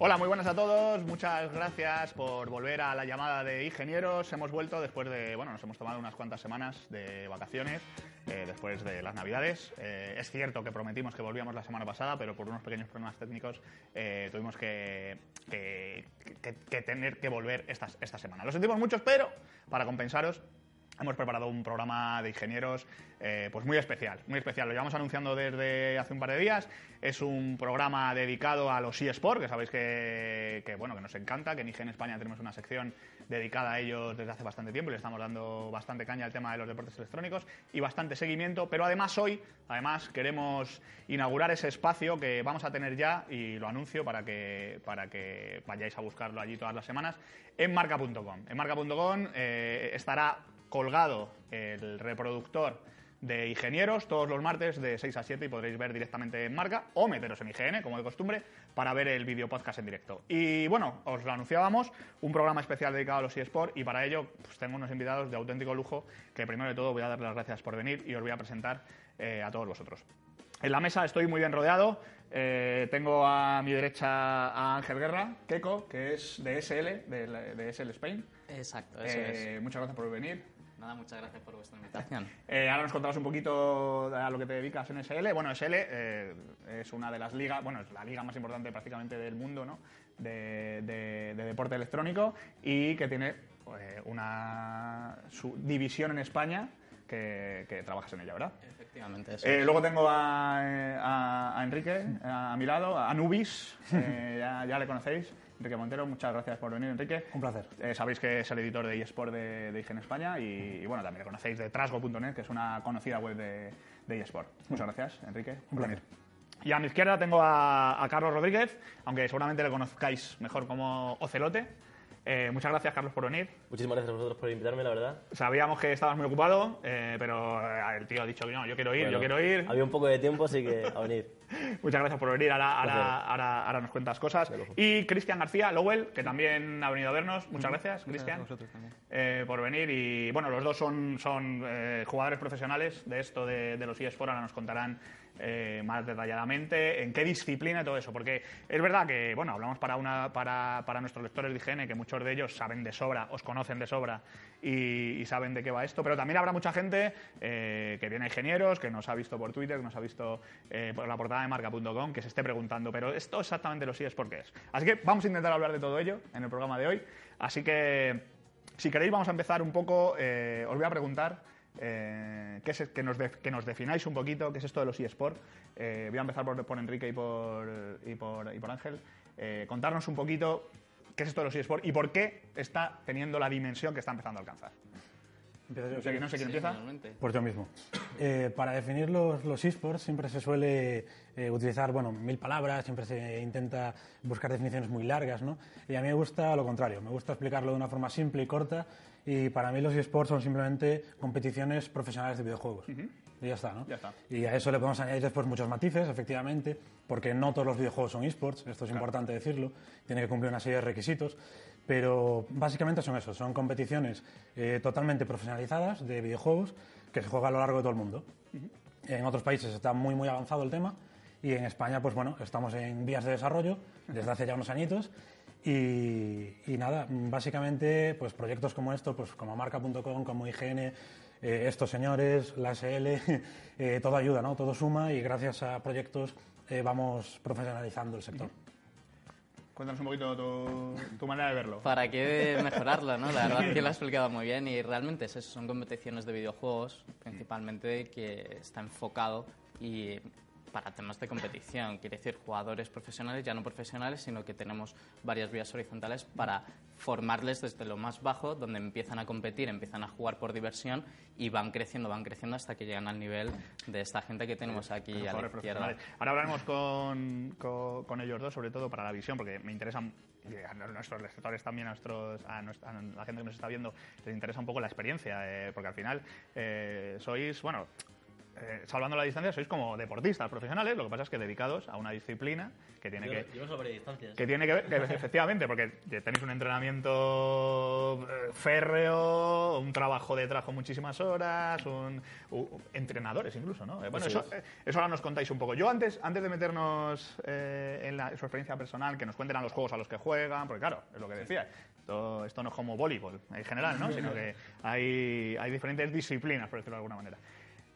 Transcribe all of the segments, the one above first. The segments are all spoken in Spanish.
Hola, muy buenas a todos. Muchas gracias por volver a la llamada de ingenieros. Hemos vuelto después de, bueno, nos hemos tomado unas cuantas semanas de vacaciones, eh, después de las Navidades. Eh, es cierto que prometimos que volvíamos la semana pasada, pero por unos pequeños problemas técnicos eh, tuvimos que, tener que volver esta, esta semana. Lo sentimos mucho, pero para compensaros Hemos preparado un programa de ingenieros eh, pues muy especial, muy especial. Lo llevamos anunciando desde hace un par de días. Es un programa dedicado a los eSports, que sabéis que, que, bueno, que nos encanta, que en IGN España tenemos una sección dedicada a ellos desde hace bastante tiempo y le estamos dando bastante caña al tema de los deportes electrónicos y bastante seguimiento. Pero además hoy, además, queremos inaugurar ese espacio que vamos a tener ya, y lo anuncio para que, para que vayáis a buscarlo allí todas las semanas, en marca.com. En marca.com eh, estará colgado el reproductor de ingenieros todos los martes de 6 a 7 y podréis ver directamente en marca o meteros en IGN, como de costumbre, para ver el vídeo podcast en directo. Y bueno, os lo anunciábamos, un programa especial dedicado a los eSports y para ello pues, tengo unos invitados de auténtico lujo que primero de todo voy a darles las gracias por venir y os voy a presentar eh, a todos vosotros. En la mesa estoy muy bien rodeado. Eh, tengo a mi derecha a Ángel Guerra, Keco, que es de SL, de, SL Spain. Exacto, eso Eh, es. Muchas gracias por venir. Nada, muchas gracias por vuestra invitación. Eh, ahora nos contarás un poquito a lo que te dedicas en SL. Bueno, SL eh, es una de las ligas, bueno, es la liga más importante prácticamente del mundo, ¿no? De deporte electrónico y que tiene eh, una su división en España que, que trabajas en ella, ¿verdad? Efectivamente, eso Eh, luego tengo a, eh, a- a Enrique a, a mi lado, a Nubis, eh, ya, ya le conocéis. Enrique Montero, muchas gracias por venir, Enrique. Un placer. Eh, sabéis que es el editor de eSport de, de IGN España y, y, bueno, también le conocéis de trasgo.net, que es una conocida web de, de eSport. Muchas gracias, Enrique, por venir. Y a mi izquierda tengo a, a Carlos Rodríguez, aunque seguramente le conozcáis mejor como Ocelote. Eh, muchas gracias, Carlos, por venir. Muchísimas gracias a vosotros por invitarme, la verdad. Sabíamos que estabas muy ocupado, eh, pero eh, el tío ha dicho que no, yo quiero ir, yo quiero ir. Había un poco de tiempo, así que a venir. Muchas gracias por venir, ahora, ahora, ahora, ahora nos cuentas cosas. Y Cristian García Lowell, que también ha venido a vernos. Muchas gracias, Cristian, eh, por venir. Y bueno, los dos son, son eh, jugadores profesionales de esto de, de los eSports, ahora nos contarán eh, más detalladamente en qué disciplina y todo eso. Porque es verdad que, bueno, hablamos para, una, para, para nuestros lectores de IGN, que muchos de ellos saben de sobra, os conocen de sobra y, saben de qué va esto, pero también habrá mucha gente eh, que viene a ingenieros, que nos ha visto por Twitter, que nos ha visto eh, por la portada de marca.com, que se esté preguntando, pero esto exactamente lo sí es porque es. Así que vamos a intentar hablar de todo ello en el programa de hoy. Así que, si queréis, vamos a empezar un poco. os voy a preguntar eh, que, nos que nos defináis un poquito qué es esto de los eSports. Eh, voy a empezar por, por Enrique y por, y por, y por Ángel. Eh, contarnos un poquito qué es esto de los eSports y por qué está teniendo la dimensión que está empezando a alcanzar. Yo. No sé, no sé quién Sí, empieza. finalmente. Pues yo mismo. Eh, para definir los, los esports siempre se suele eh, utilizar, bueno, mil palabras, siempre se intenta buscar definiciones muy largas, ¿no? Y a mí me gusta lo contrario, me gusta explicarlo de una forma simple y corta y para mí los esports son simplemente competiciones profesionales de videojuegos. Y ya está, ¿no? Ya está. Y a eso le podemos añadir después muchos matices, efectivamente, porque no todos los videojuegos son esports, esto es importante decirlo, tiene que cumplir una serie de requisitos, pero básicamente son eso, son competiciones eh, totalmente profesionalizadas de videojuegos que se juega a lo largo de todo el mundo. En otros países está muy, muy avanzado el tema y en España, pues bueno, estamos en vías de desarrollo desde hace ya unos añitos y, y nada, básicamente, pues proyectos como estos, pues como marca.com, como IGN, eh, estos señores, la SL, eh, todo ayuda, ¿no? Todo suma y gracias a proyectos eh, vamos profesionalizando el sector. Cuéntanos un poquito tu, manera de verlo. ¿Para qué mejorarlo, no? La verdad que lo ha explicado muy bien y realmente es eso, son competiciones de videojuegos principalmente que está enfocado y para temas de competición, quiere decir jugadores profesionales, ya no profesionales, sino que tenemos varias vías horizontales para formarles desde lo más bajo, donde empiezan a competir, empiezan a jugar por diversión y van creciendo, van creciendo hasta que llegan al nivel de esta gente que tenemos aquí a la izquierda. Ahora hablaremos con, con- con ellos dos, sobre todo para la visión, porque me interesan a nuestros lectores también, a, nuestros, a, nuestra- a la gente que nos está viendo, les interesa un poco la experiencia, eh, porque al final eh, sois, bueno, eh, salvando la distancia, sois como deportistas profesionales, lo que pasa es que dedicados a una disciplina que tiene que... Yo, yo sobre distancias. Que tiene que ver, que efectivamente, porque tenéis un entrenamiento eh, férreo, un trabajo detrás con muchísimas horas, un, u- entrenadores incluso, ¿no? Eh, bueno, Eso eso, eh, eso ahora nos contáis un poco. Yo antes, antes de meternos eh, en, la, en su experiencia personal, que nos cuenten a los juegos a los que juegan, porque claro, es lo que decía, esto, esto no es como voleibol en general, ¿no? Sino que hay, hay diferentes disciplinas, por decirlo de alguna manera.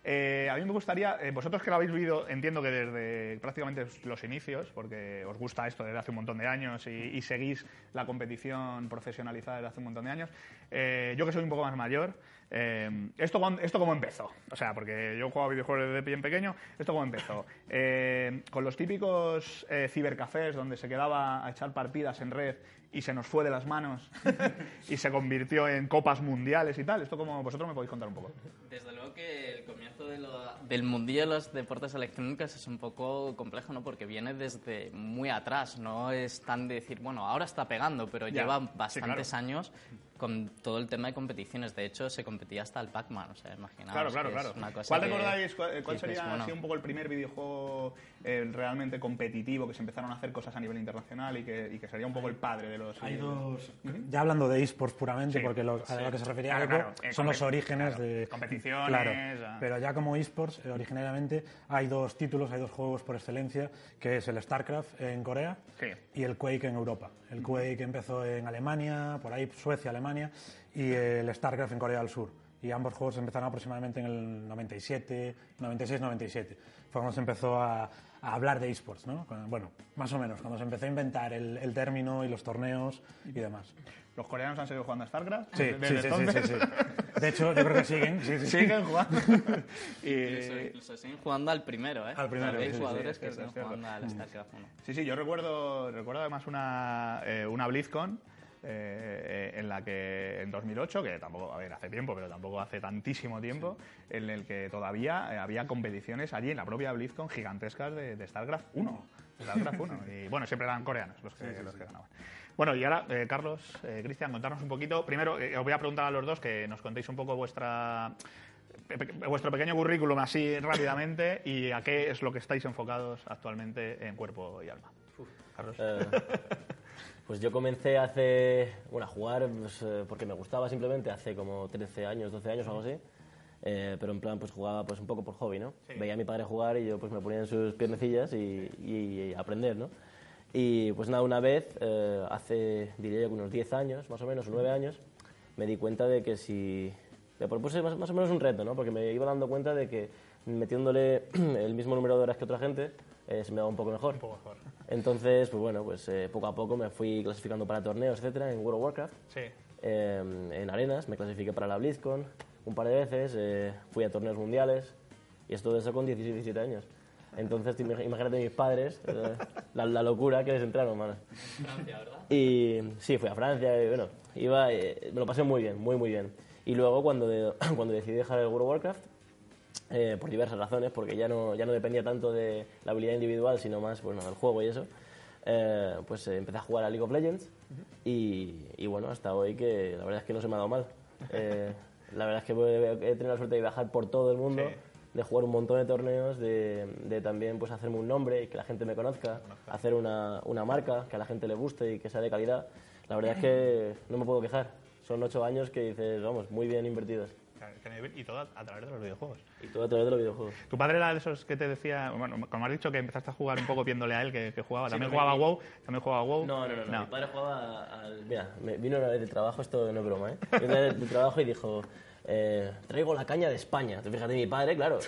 Eh, a mí me gustaría, eh, vosotros que lo habéis vivido, entiendo que desde prácticamente los inicios, porque os gusta esto desde hace un montón de años y, y seguís la competición profesionalizada desde hace un montón de años. Eh, yo que soy un poco más mayor, eh, ¿esto, ¿esto cómo empezó? O sea, porque yo juego a videojuegos desde bien pequeño, ¿esto cómo empezó? Eh, con los típicos eh, cibercafés donde se quedaba a echar partidas en red y se nos fue de las manos y se convirtió en copas mundiales y tal. ¿Esto cómo vosotros me podéis contar un poco? Desde luego que el comienzo de lo- del mundillo de los deportes electrónicos es un poco complejo, ¿no? Porque viene desde muy atrás, no es tan de decir, bueno, ahora está pegando, pero Ya, lleva sí, bastantes claro. años con todo el tema de competiciones. De hecho, se competía hasta el Pac-Man, o sea, imaginaos. Claro, claro, que es claro. una cosa ¿Cuál que- recordáis, cuál, cuál dices, sería bueno, así un poco el primer videojuego eh, realmente competitivo que se empezaron a hacer cosas a nivel internacional y que, y que sería un poco el padre de los... Hay dos, ya hablando de esports puramente, Sí, porque lo, a sí. lo que se refería Claro, claro, eh, son los orígenes claro, de competiciones, Claro, ah. pero ya como esports, eh, originariamente hay dos títulos, hay dos juegos por excelencia, que es el StarCraft en Corea Sí. y el Quake en Europa. El Quake empezó en Alemania, por ahí Suecia, Alemania, y el StarCraft en Corea del Sur. Y ambos juegos empezaron aproximadamente en el 97, 96-97. Fue cuando se empezó a, a hablar de esports, ¿no? Bueno, más o menos, cuando se empezó a inventar el, el término y los torneos y demás. ¿Los coreanos han seguido jugando a StarCraft? Sí, desde sí, sí, sí, entonces? sí, sí. De hecho, yo creo que siguen. sí, sí, sí. Siguen jugando. Y, incluso siguen jugando al primero, ¿eh? Al primero, Hay sí, sí, jugadores sí, que siguen jugando al StarCraft 1. Sí, sí, yo recuerdo, recuerdo además una, eh, una BlizzCon eh, en la que en 2008, que tampoco, a ver, hace tiempo, pero tampoco hace tantísimo tiempo, en el que todavía eh, había competiciones allí en la propia BlizzCon gigantescas de, de StarCraft 1. de StarCraft 1. Y bueno, siempre eran coreanos los que, los que ganaban. Bueno, y ahora, eh, Carlos, eh, Cristian, contarnos un poquito. Primero, eh, os voy a preguntar a los dos que nos contéis un poco vuestra vuestro pequeño currículum así rápidamente y a qué es lo que estáis enfocados actualmente en cuerpo y alma. Carlos. Eh, pues yo comencé hace, bueno, a jugar pues, eh, porque me gustaba simplemente hace como 13 años, 12 años o algo así. Eh, pero en plan, pues jugaba pues un poco por hobby, ¿no? Sí. Veía a mi padre jugar y yo pues me ponía en sus piernecillas y, y- y aprender, ¿no? Y pues nada, una vez, eh, hace, diría yo, unos 10 años, más o menos, o 9 años, me di cuenta de que si... Me propuse más, más o menos un reto, ¿no? Porque me iba dando cuenta de que metiéndole el mismo número de horas que otra gente, eh, se me daba un poco mejor. Un poco mejor. Entonces, pues bueno, pues eh, poco a poco me fui clasificando para torneos, etcétera, en World of Warcraft, Sí. eh, en arenas, me clasifiqué para la BlizzCon un par de veces, eh, fui a torneos mundiales y esto de eso con 16, 17 años. Entonces, te imag- imagínate mis padres, eh, la, la locura que les entraron, mano. Francia, ¿verdad? Y sí, fui a Francia y bueno, iba, eh, me lo pasé muy bien, muy, muy bien. Y luego cuando, de- cuando decidí dejar el World of Warcraft, eh, por diversas razones, porque ya no, ya no dependía tanto de la habilidad individual, sino más bueno, del juego y eso, eh, pues eh, empecé a jugar a League of Legends y, y bueno, hasta hoy que la verdad es que no se me ha dado mal. Eh, la verdad es que he he tenido la suerte de viajar por todo el mundo, Sí. de jugar un montón de torneos, de, de también pues hacerme un nombre y que la gente me conozca, hacer una, una marca que a la gente le guste y que sea de calidad. La verdad es que no me puedo quejar. Son ocho años que dices, vamos, muy bien invertidos. Y todo a, a través de los videojuegos. Y todo a través de los videojuegos. Tu padre era de esos que te decía, bueno, como has dicho que empezaste a jugar un poco viéndole a él que, que jugaba, también jugaba mi- WoW, también jugaba WoW. No, no, no, no. Mi padre jugaba al... Mira, me vino una vez de trabajo, esto no es broma, ¿eh? Vino una vez de trabajo y dijo, eh, traigo la caña de España. Te fíjate, mi padre, claro.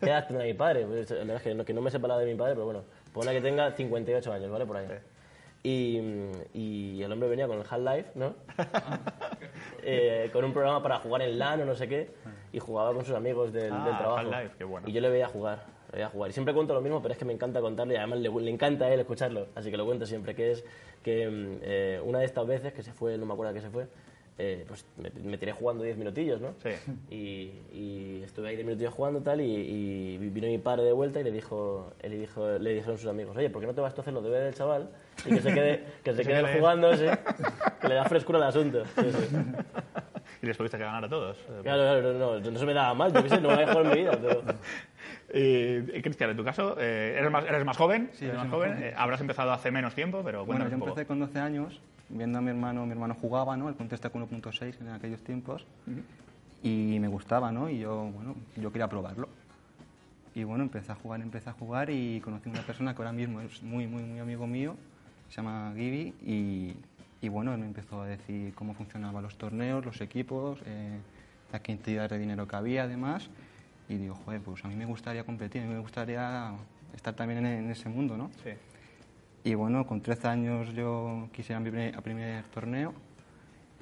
¿Qué edad tendrá mi padre? Pues, la verdad es que no, que no me sepa la de mi padre, pero bueno, pone que tenga 58 años, ¿vale? Por ahí. Y, y el hombre venía con el Half-Life, ¿no? Eh, con un programa para jugar en LAN o no sé qué, y jugaba con sus amigos del, Ah, del trabajo. Half-Life, qué bueno. Y yo le veía jugar, le veía jugar. Y siempre cuento lo mismo, pero es que me encanta contarle y además le, le encanta a él escucharlo, así que lo cuento siempre, que es que mm, eh, una de estas veces que se fue, no me acuerdo a qué se fue, eh, pues me, me tiré jugando 10 minutillos, ¿no? Sí. Y, y estuve ahí 10 minutillos jugando tal y, y vino mi padre de vuelta y le dijo, él dijo, le dijeron sus amigos, oye, ¿por qué no te vas tú a hacer los deberes del chaval Y que se quede, que se quede quede. jugando, sí. Que le da frescura al asunto. Sí, sí. Y les tuviste que ganar a todos. Eh, Claro, claro, no, no, no se me daba mal, yo qué sé, no me voy a jugar en mi vida, pero... Y, y, Cristian, en tu caso, eh, eres, más, eres más joven, Sí, eres más joven. eh, habrás empezado hace menos tiempo, pero Bueno, yo un poco. empecé con 12 años, viendo a mi hermano, mi hermano jugaba, ¿no? El Counter-Strike 1.6 en aquellos tiempos, y me gustaba, ¿no? Y yo, bueno, yo quería probarlo. Y bueno, empecé a jugar, empecé a jugar y conocí a una persona que ahora mismo es muy, muy, muy amigo mío, se llama Gibi, y, y bueno, él me empezó a decir cómo funcionaban los torneos, los equipos, eh, la cantidad de dinero que había además, y digo, joder, pues a mí me gustaría competir, a mí me gustaría estar también en, en ese mundo, ¿no? Sí. Y bueno, con 13 años yo quise ir a mi primer, a primer torneo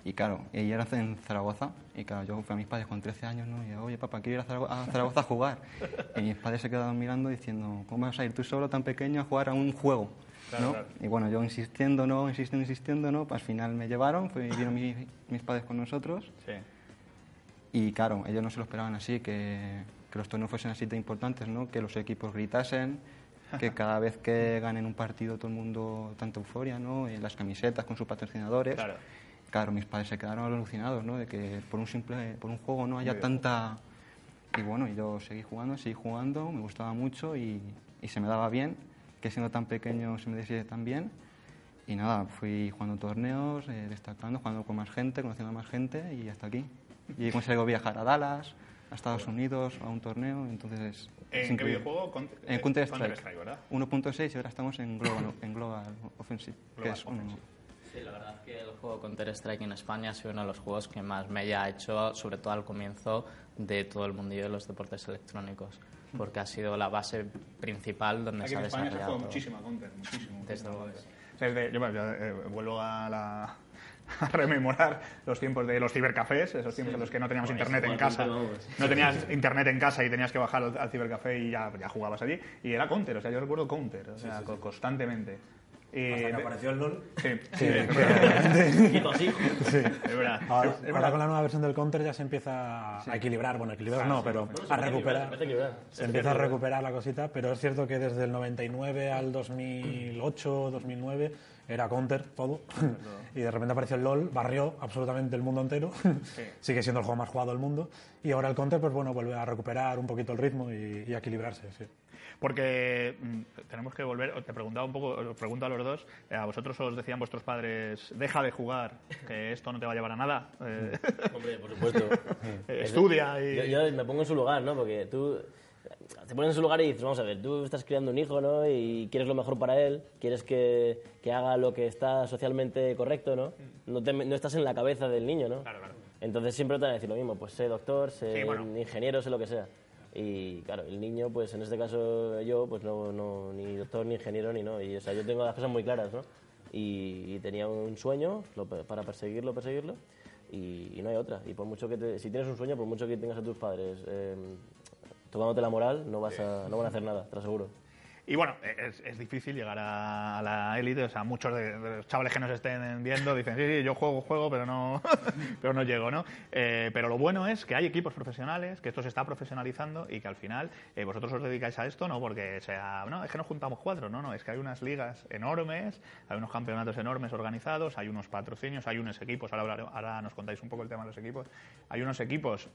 y claro, y era en Zaragoza y claro, yo fui a mis padres con 13 años ¿no? y digo, oye papá, quiero ir a Zaragoza, a Zaragoza a jugar. Y mis padres se quedaban mirando diciendo, ¿cómo vas a ir tú solo tan pequeño a jugar a un juego? Claro, ¿no? claro. Y bueno, yo insistiendo, no, insistiendo, insistiendo, ¿no? Pues al final me llevaron, fue, vinieron mi- mis padres con nosotros Sí. y claro, ellos no se lo esperaban así, que, que los torneos fuesen así de importantes, ¿no? Que los equipos gritasen, que cada vez que ganen un partido todo el mundo tanta euforia, ¿no? En las camisetas con sus patrocinadores. Claro. Claro, mis padres se quedaron alucinados, ¿no? De que por un simple, por un juego no haya tanta... Y bueno, y yo seguí jugando, seguí jugando, me gustaba mucho y, y se me daba bien, que siendo tan pequeño se me decía tan bien. Y nada, fui jugando torneos, eh, destacando, jugando con más gente, conociendo a más gente y hasta aquí. Y conseguí viajar a Dallas, a Estados Unidos, a un torneo, entonces... es ¿En qué increíble. videojuego? Con- En eh, Counter-Strike. Counter-Strike, ¿verdad? 1.6 y ahora estamos en Global, en global Offensive, que Global es un- Offensive. Sí, la verdad es que el juego Counter-Strike en España ha sido uno de los juegos que más me ha hecho, sobre todo al comienzo, de todo el mundillo de los deportes electrónicos, porque ha sido la base principal donde Aquí se en ha España se desarrollado. juega todo. muchísimo a Counter, muchísimo. Desde desde- yo bueno, yo, eh, vuelvo a, la, a rememorar los tiempos de los cibercafés, esos tiempos en los que no teníamos internet en casa. No tenías internet en casa y tenías que bajar al, al cibercafé y ya, ya jugabas allí. Y era Counter, o sea, yo recuerdo Counter, o sea, co- constantemente. Que apareció el LOL. Sí, sí. Quito así. Es verdad. Ahora, Es ahora verdad. con la nueva versión del Counter ya se empieza a equilibrar, bueno, equilibrar no, pero a recuperar. Que verdad. Se empieza a recuperar la cosita, pero es cierto que desde el 99 al 2008, 2009 era Counter todo y de repente apareció el LOL, barrió absolutamente el mundo entero, sigue siendo el juego más jugado del mundo y ahora el Counter pues bueno vuelve a recuperar un poquito el ritmo y, y a equilibrarse. Sí. Porque mm, tenemos que volver, te preguntaba un poco, os pregunto a los dos, eh, a vosotros os decían vuestros padres, deja de jugar, que esto no te va a llevar a nada, eh, Hombre, por supuesto. eh, estudia y... Yo, yo me pongo en su lugar, ¿no? Porque tú te pones en su lugar y dices, vamos a ver, tú estás criando un hijo, ¿no? Y quieres lo mejor para él, quieres que, que haga lo que está socialmente correcto, ¿no? No, te- no estás en la cabeza del niño, ¿no? Claro, claro. Entonces siempre te van a decir lo mismo, pues sé doctor, sé Sí, bueno. ingeniero, sé lo que sea. Y claro, el niño, pues en este caso yo, pues no, no ni doctor, ni ingeniero, ni no. Y o sea, yo tengo las cosas muy claras, ¿no? Y, y tenía un sueño para perseguirlo, perseguirlo, y, no hay otra. Y por mucho que te- si tienes un sueño, por mucho que tengas a tus padres eh, tocándote la moral, no, vas a, no van a hacer nada, te aseguro. Y bueno, es, es difícil llegar a, a la élite, o sea, muchos de, de los chavales que nos estén viendo dicen, sí, sí, yo juego, juego, pero no, pero no llego, ¿no? Eh, pero lo bueno es que hay equipos profesionales, que esto se está profesionalizando y que al final eh, vosotros os dedicáis a esto, no porque sea, no, es que nos juntamos cuatro, no, no, es que hay unas ligas enormes, hay unos campeonatos enormes organizados, hay unos patrocinios, hay unos equipos, ahora, ahora nos contáis un poco el tema de los equipos, hay unos equipos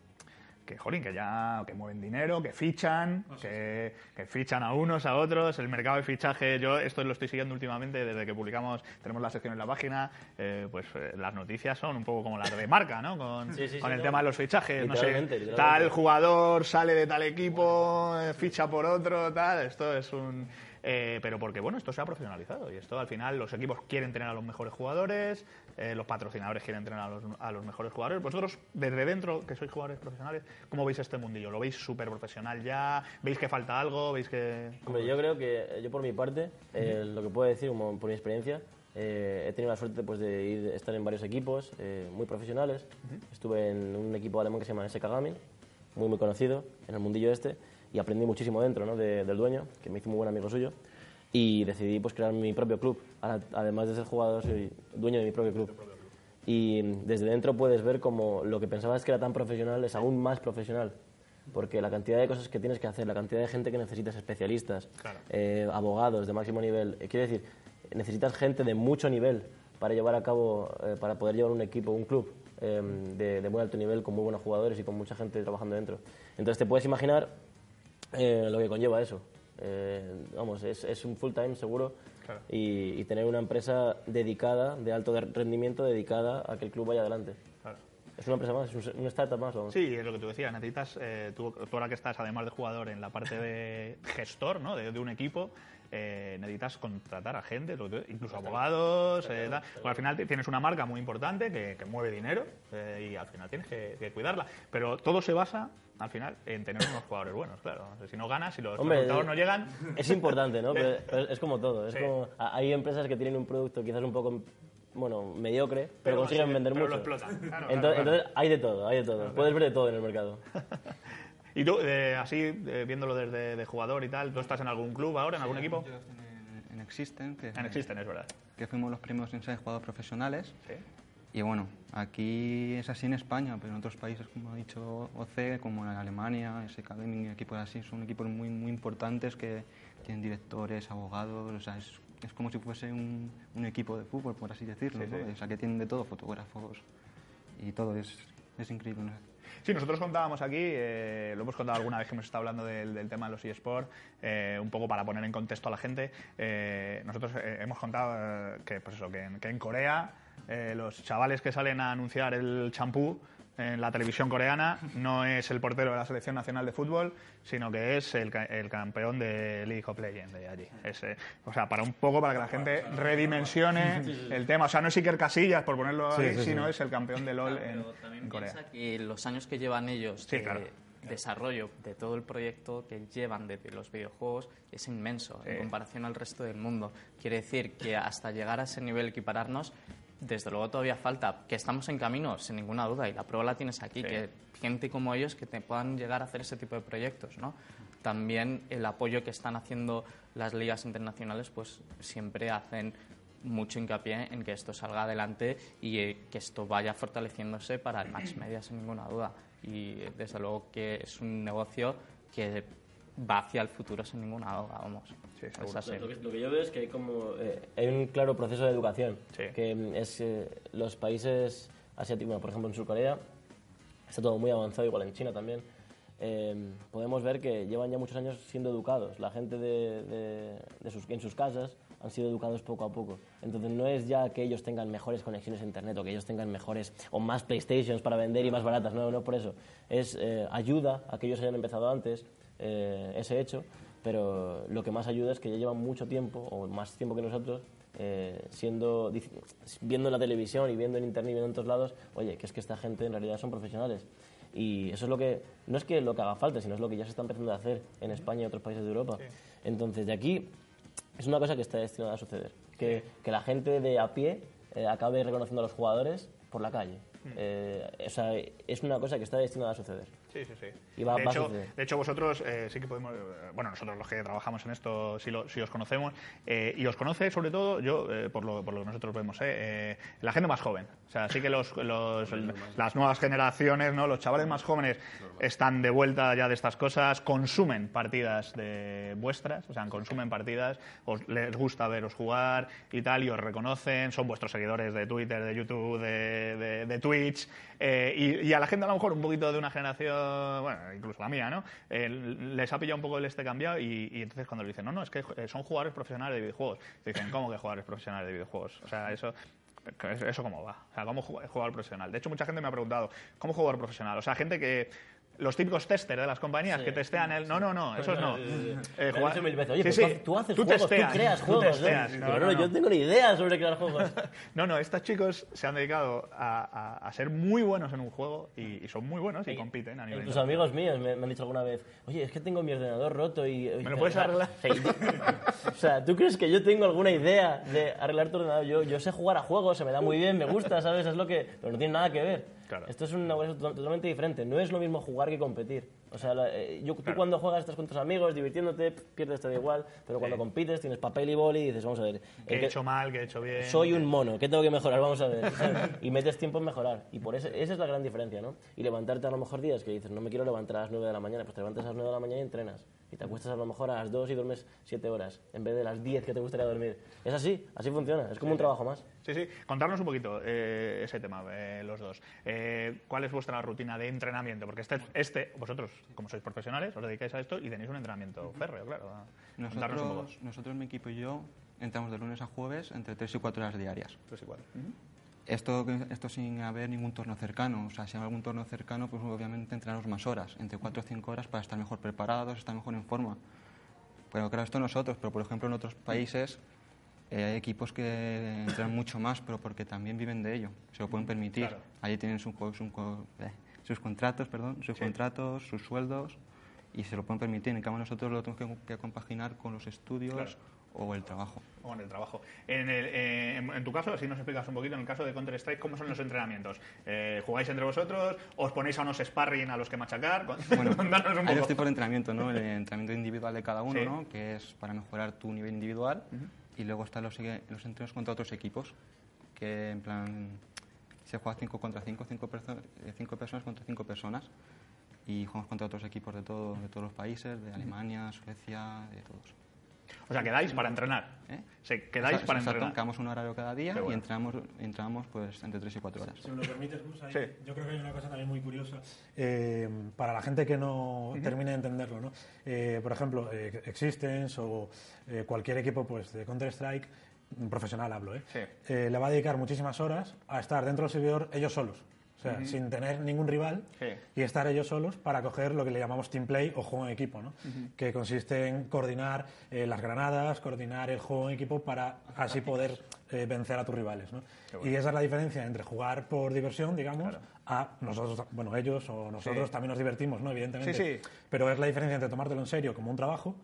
que, jolín, que ya que mueven dinero, que fichan, que, que fichan a unos, a otros. El mercado de fichaje, yo esto lo estoy siguiendo últimamente desde que publicamos, tenemos la sección en la página, eh, pues eh, las noticias son un poco como las de marca, ¿no? Con, Sí, con el tema de los fichajes, no sé, tal jugador sale de tal equipo, eh, ficha por otro, tal, esto es un... eh, pero porque, bueno, esto se ha profesionalizado y esto al final los equipos quieren tener a los mejores jugadores, eh, los patrocinadores quieren tener a los, a los mejores jugadores. Vosotros, desde dentro, que sois jugadores profesionales, ¿cómo veis este mundillo? ¿Lo veis súper profesional ya? ¿Veis que falta algo? ¿Veis que...? Hombre, yo creo que yo por mi parte, eh, lo que puedo decir como por mi experiencia, eh, he tenido la suerte pues, de ir, estar en varios equipos eh, muy profesionales. Estuve en un equipo alemán que se llama SK Gaming, muy muy conocido en el mundillo este, y aprendí muchísimo dentro ¿no? de- del dueño, que me hizo muy buen amigo suyo, y decidí pues, crear mi propio club. Además de ser jugador, soy dueño de mi propio club. Y desde dentro puedes ver como lo que pensabas que era tan profesional es aún más profesional. Porque la cantidad de cosas que tienes que hacer, la cantidad de gente que necesitas, especialistas, Claro. eh, abogados de máximo nivel. eh, quiero decir, necesitas gente de mucho nivel para llevar a cabo, eh, para poder llevar un equipo, un club eh, de, de muy alto nivel, con muy buenos jugadores y con mucha gente trabajando dentro. Entonces te puedes imaginar eh, lo que conlleva eso. Eh, vamos, es, es un full time seguro Claro. y, y tener una empresa dedicada, de alto de- rendimiento, dedicada a que el club vaya adelante. Claro. Es una empresa más, es un- una startup más. Vamos. Sí, es lo que tú decías, necesitas, eh, tú, tú ahora que estás, además de jugador, en la parte de gestor ¿no? de, de un equipo, eh, necesitas contratar a gente, incluso abogados, eh, tal. Porque al final tienes una marca muy importante que, que mueve dinero eh, y al final tienes que, que cuidarla. Pero todo se basa, al final, en tener unos jugadores buenos, claro. Si no ganas, si los Hombre, resultados no llegan... Es importante, ¿no? Pero, pero es como todo. Es Sí. como, a- hay empresas que tienen un producto quizás un poco, bueno, mediocre, pero, Pero consiguen sí, vender pero mucho. lo explotan. Claro, claro, entonces, claro. entonces hay de todo, hay de todo. Puedes ver de todo en el mercado. Y tú, eh, así, eh, viéndolo desde de jugador y tal, ¿tú estás en algún club ahora, en algún equipo? Yo estoy en, en Existen, que, En Existen, es verdad. que fuimos los primeros en ser jugadores profesionales. Sí. Y bueno, aquí es así en España, pero en otros países, como ha dicho OC, como en Alemania, SK Gaming, equipos así, son equipos muy, muy importantes que tienen directores, abogados, o sea, es, es como si fuese un, un equipo de fútbol, por así decirlo. Sí, ¿no? sí. O sea, que tienen de todo, fotógrafos y todo, es, es increíble. ¿no? Sí, nosotros contábamos aquí, eh, lo hemos contado alguna vez que hemos estado hablando del, del tema de los eSports, eh, un poco para poner en contexto a la gente. eh, nosotros eh, hemos contado eh, que, pues eso, que, en, que en Corea eh, los chavales que salen a anunciar el champú en la televisión coreana no es el portero de la selección nacional de fútbol, sino que es el, el campeón de League of Legends de allí. Es, eh, o sea, para un poco para que la gente redimensione el tema. O sea, no es Iker Casillas, por ponerlo Sí, ahí, sí, sino sí. es el campeón de LOL en, Pero también en Corea. piensa que los años que llevan ellos Sí, de claro. desarrollo de todo el proyecto que llevan de los videojuegos es inmenso Sí. en comparación al resto del mundo. Quiere decir que hasta llegar a ese nivel, equipararnos, desde luego todavía falta, que estamos en camino, sin ninguna duda, y la prueba la tienes aquí, Sí. que gente como ellos que te puedan llegar a hacer ese tipo de proyectos, ¿no? También el apoyo que están haciendo las ligas internacionales, pues siempre hacen mucho hincapié en que esto salga adelante y eh, que esto vaya fortaleciéndose para el Max Media, sin ninguna duda. Y desde luego que es un negocio que va hacia el futuro sin ninguna duda, vamos. Sí, Es seguro. así. Lo que, lo que yo veo es que hay, como, eh, hay un claro proceso de educación. Sí. Que es eh, los países asiáticos, bueno, por ejemplo en Surcorea, está todo muy avanzado, igual en China también. eh, podemos ver que llevan ya muchos años siendo educados. La gente de, de- de sus, en sus casas han sido educados poco a poco. Entonces no es ya que ellos tengan mejores conexiones a Internet o que ellos tengan mejores o más PlayStations para vender y más baratas. No, no por eso. Es eh, ayuda a que ellos hayan empezado antes eh, ese hecho, pero lo que más ayuda es que ya llevan mucho tiempo, o más tiempo que nosotros, eh, siendo, viendo en la televisión y viendo en internet y viendo en todos lados, oye, que es que esta gente en realidad son profesionales. Y eso es lo que, no es que lo que haga falta, sino es lo que ya se está empezando a hacer en España y otros países de Europa. Entonces, de aquí es una cosa que está destinada a suceder. Que, que la gente de a pie eh, acabe reconociendo a los jugadores por la calle. Eh, o sea, es una cosa que está destinada a suceder. Sí, sí, sí. Y va- de, va a hecho, suceder. de hecho, vosotros eh, sí que podemos. eh, bueno, nosotros los que trabajamos en esto sí, lo- sí os conocemos. eh, y os conoce, sobre todo, yo, eh, por, lo, por lo que nosotros vemos, eh, eh, la gente más joven. O sea, sí que los, los- las nuevas generaciones, ¿no? los chavales más jóvenes están de vuelta ya de estas cosas, consumen partidas de vuestras, o sea, consumen partidas, os, les gusta veros jugar y tal, y os reconocen, son vuestros seguidores de Twitter, de YouTube, de, de- de Eh, y, a la gente a lo mejor un poquito de una generación, bueno, incluso la mía, ¿no? Eh, les ha pillado un poco el este cambiado y, entonces cuando le dicen, no, no, es que eh, son jugadores profesionales de videojuegos, dicen, ¿cómo que jugadores profesionales de videojuegos? O sea, eso... ¿Eso cómo va? O sea, ¿cómo ju- jugador profesional? De hecho, mucha gente me ha preguntado, ¿cómo jugador profesional? O sea, gente que... Los típicos testers de las compañías que testean el... No, no, no, esos no. Eh, Me han jugar- dicho mil veces, oye, Sí, sí, tú, haces tú juegos, testeas, tú creas tú juegos. ¿no? testeas. No, No, no, no, yo tengo ni idea sobre crear juegos. No, no, estos chicos se han dedicado a, a- a ser muy buenos en un juego y, y son muy buenos y compiten a nivel Incluso amigos míos me, me han dicho alguna vez, oye, es que tengo mi ordenador roto y... ¿Me lo puedes arreglar? Sí. o sea, ¿tú crees que yo tengo alguna idea de arreglar tu ordenador? Yo, yo sé jugar a juegos, se me da muy bien, me gusta, ¿sabes? Es lo que... Pero no tiene nada que ver. Claro. Esto es una cosa to- totalmente diferente. No es lo mismo jugar que competir. O sea, eh, yo, tú cuando juegas estás con tus amigos, divirtiéndote, pierdes te da igual, pero cuando compites tienes papel y boli y dices, vamos a ver... ¿Qué el he que- hecho mal? ¿Qué he hecho bien? soy un mono, ¿qué tengo que mejorar? Vamos a ver. ¿sabes? Y metes tiempo en mejorar. Y por eso, esa es la gran diferencia, ¿no? Y levantarte a lo mejor días que dices, no me quiero levantar a las 9 de la mañana, pues te levantas a las 9 de la mañana y entrenas. Y te acuestas a lo mejor a las 2 y duermes 7 horas en vez de las 10 que te gustaría dormir. Es así, así funciona, es como un trabajo más. Sí, sí. Contarnos un poquito eh, ese tema, eh, los dos. Eh, ¿Cuál es vuestra rutina de entrenamiento? Porque este, este, vosotros, como sois profesionales, os dedicáis a esto y tenéis un entrenamiento férreo, claro. Contarnos un poco. Nosotros, nosotros, mi equipo y yo, entramos de lunes a jueves entre 3 y 4 horas diarias. Tres y cuatro. Esto, esto sin haber ningún torneo cercano. O sea, si hay algún torneo cercano, pues obviamente entrenamos más horas, entre 4 o 5 horas para estar mejor preparados, estar mejor en forma. Pero claro, esto nosotros, pero por ejemplo en otros países eh, hay equipos que entrenan mucho más, pero porque también viven de ello, se lo pueden permitir. Claro. Allí tienen sus, sus, eh, sus contratos, perdón, sus Sí. contratos, sus sueldos y se lo pueden permitir. En cambio nosotros lo tenemos que, que compaginar con los estudios Claro. O el trabajo. O en el trabajo. En, el- eh, en- en tu caso, si nos explicas un poquito, en el caso de Counter-Strike, ¿cómo son los entrenamientos? Eh, ¿Jugáis entre vosotros? ¿Os ponéis a unos sparring a los que machacar? Bueno, un hay dos poco. tipos de entrenamiento, ¿no? El entrenamiento individual de cada uno, Sí. ¿no? Que es para mejorar tu nivel individual. Y luego están los, los entrenos contra otros equipos, que en plan se juega 5 contra 5, 5 personas contra 5 personas. Y jugamos contra otros equipos de, todo, de todos los países, de Alemania, Suecia, de todos. O sea, quedáis para entrenar. ¿Eh? Se, quedáis para entrenar. Quedamos un horario cada día bueno. y entrenamos, entrenamos pues entre 3 y 4 horas. Si me lo permites, Gus, ahí, Sí. yo creo que hay una cosa también muy curiosa eh, para la gente que no termine de entenderlo. ¿no? Eh, por ejemplo, eh, Existence o eh, cualquier equipo pues, de Counter-Strike, un profesional hablo, ¿eh? Sí. Eh, le va a dedicar muchísimas horas a estar dentro del servidor ellos solos. Sin tener ningún rival Sí. y estar ellos solos para coger lo que le llamamos team play o juego en equipo, ¿no? que consiste en coordinar eh, las granadas, coordinar el juego en equipo para así poder eh, vencer a tus rivales. ¿no? Y esa es la diferencia entre jugar por diversión, digamos, a nosotros, bueno, ellos o nosotros Sí. también nos divertimos, ¿no? evidentemente. Sí, sí. Pero es la diferencia entre tomártelo en serio como un trabajo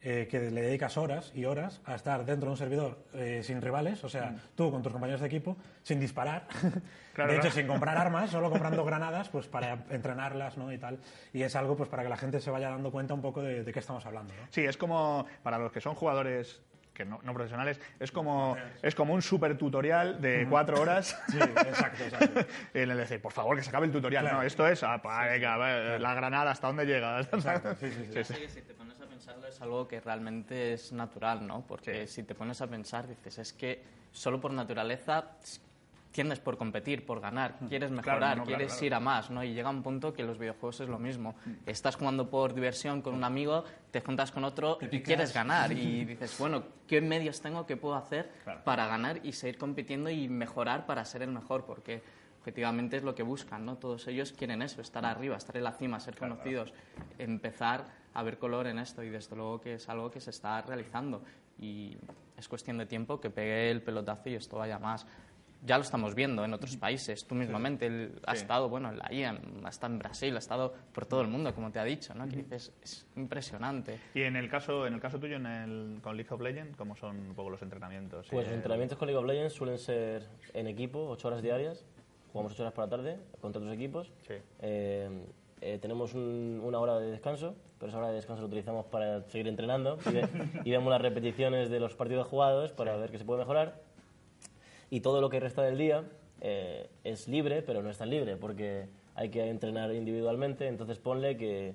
eh, que le dedicas horas y horas a estar dentro de un servidor eh, sin rivales, o sea, tú con tus compañeros de equipo, sin disparar, Mm. Claro, de hecho, claro. sin comprar armas, solo comprando granadas, pues para entrenarlas, ¿no? Y tal. Y es algo, pues para que la gente se vaya dando cuenta un poco de, de qué estamos hablando, ¿no? Sí, es como, para los que son jugadores que no, no profesionales, es como, es como un super tutorial de cuatro horas. Sí, exacto, exacto. en el decir, por favor, que se acabe el tutorial. Claro. No, esto es, ah, pa, venga, va, la granada, ¿hasta dónde llega? sí, sí, sí. Sí, pensarlo es algo que realmente es natural, ¿no? Porque si te pones a pensar, dices, es que solo por naturaleza tiendes por competir, por ganar, quieres mejorar, no, claro, quieres claro. ir a más, ¿no? Y llega un punto que los videojuegos es lo mismo. Estás jugando por diversión con un amigo, te juntas con otro y quieres ganar. Y dices, bueno, ¿qué medios tengo, qué puedo hacer Claro. para ganar y seguir compitiendo y mejorar para ser el mejor? Porque objetivamente es lo que buscan, ¿no? Todos ellos quieren eso, estar arriba, estar en la cima, ser conocidos, empezar a ver color en esto y desde luego que es algo que se está realizando y es cuestión de tiempo que pegue el pelotazo y esto vaya más. Ya lo estamos viendo en otros países, tú mismamente él ha Sí. estado, bueno, en la IEM, ha estado en Brasil, ha estado por todo el mundo, como te ha dicho, ¿no? Que dices, es impresionante. Y en el caso, en el caso tuyo, en el, con League of Legends, ¿cómo son un poco los entrenamientos? Pues Eh, los entrenamientos con League of Legends suelen ser en equipo, 8 horas diarias. Jugamos 8 horas por la tarde contra otros equipos. Sí. Eh, eh, tenemos un- una hora de descanso, pero esa hora de descanso la utilizamos para seguir entrenando y, ve- y vemos las repeticiones de los partidos jugados para ver qué se puede mejorar. Y todo lo que resta del día eh, es libre, pero no es tan libre porque hay que entrenar individualmente. Entonces ponle que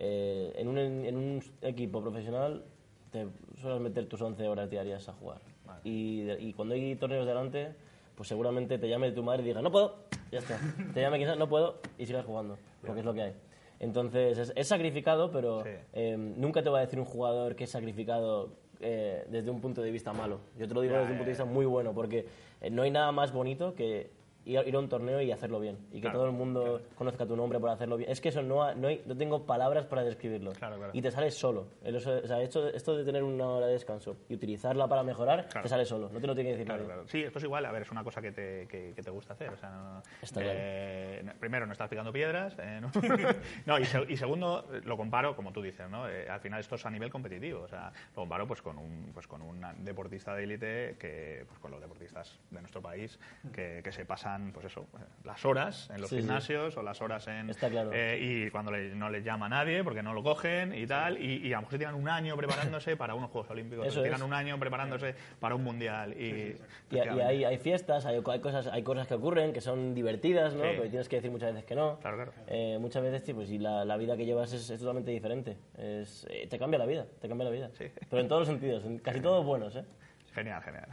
eh, en, un, en un equipo profesional te sueles meter tus 11 horas diarias a jugar. Y, de- y cuando hay torneos delante, pues seguramente te llame tu madre y diga, no puedo, ya está. Te llame quien sea, no puedo, y sigas jugando, porque es lo que hay. Entonces, es, es sacrificado, pero Sí. eh, nunca te va a decir un jugador que es sacrificado eh, desde un punto de vista malo. Yo te lo digo Ya, desde un punto de vista muy bueno, porque eh, no hay nada más bonito que ir a, ir a un torneo y hacerlo bien. Y que Claro, todo el mundo conozca tu nombre por hacerlo bien. Es que eso no, ha- no, hay- no tengo palabras para describirlo. Claro, claro. Y te sale solo. El- o sea, esto, esto de tener una hora de descanso y utilizarla para mejorar, Claro. te sale solo. No te lo tiene que decir Claro, nadie. claro. Sí, esto es igual, a ver, es una cosa que te, que, que te gusta hacer. O sea, no- Está eh, primero, no estás picando piedras. eh, no, y, se- y segundo, lo comparo, como tú dices, ¿no? Eh, al final esto es a nivel competitivo. O sea, lo comparo pues, con, un, pues, con un deportista de élite que, pues, con los deportistas de nuestro país que, que se pasan pues eso, eh, las horas en los Sí, sí. gimnasios o las horas en... Está claro. eh, y cuando le- no les llama a nadie porque no lo cogen y tal, y, y a lo mejor se tiran un año preparándose para unos Juegos Olímpicos, Eso se tiran es. un año preparándose para un Mundial. Y, Y, hay, hay fiestas, hay, hay cosas, hay cosas que ocurren que son divertidas, ¿no? Sí. Pero tienes que decir muchas veces que no. Claro, claro. Eh, muchas veces, sí, pues, y la, la vida que llevas es, es totalmente diferente. Es, eh, te cambia la vida, te cambia la vida. Sí. Pero en todos los sentidos, en casi todos buenos, ¿eh? Genial, genial.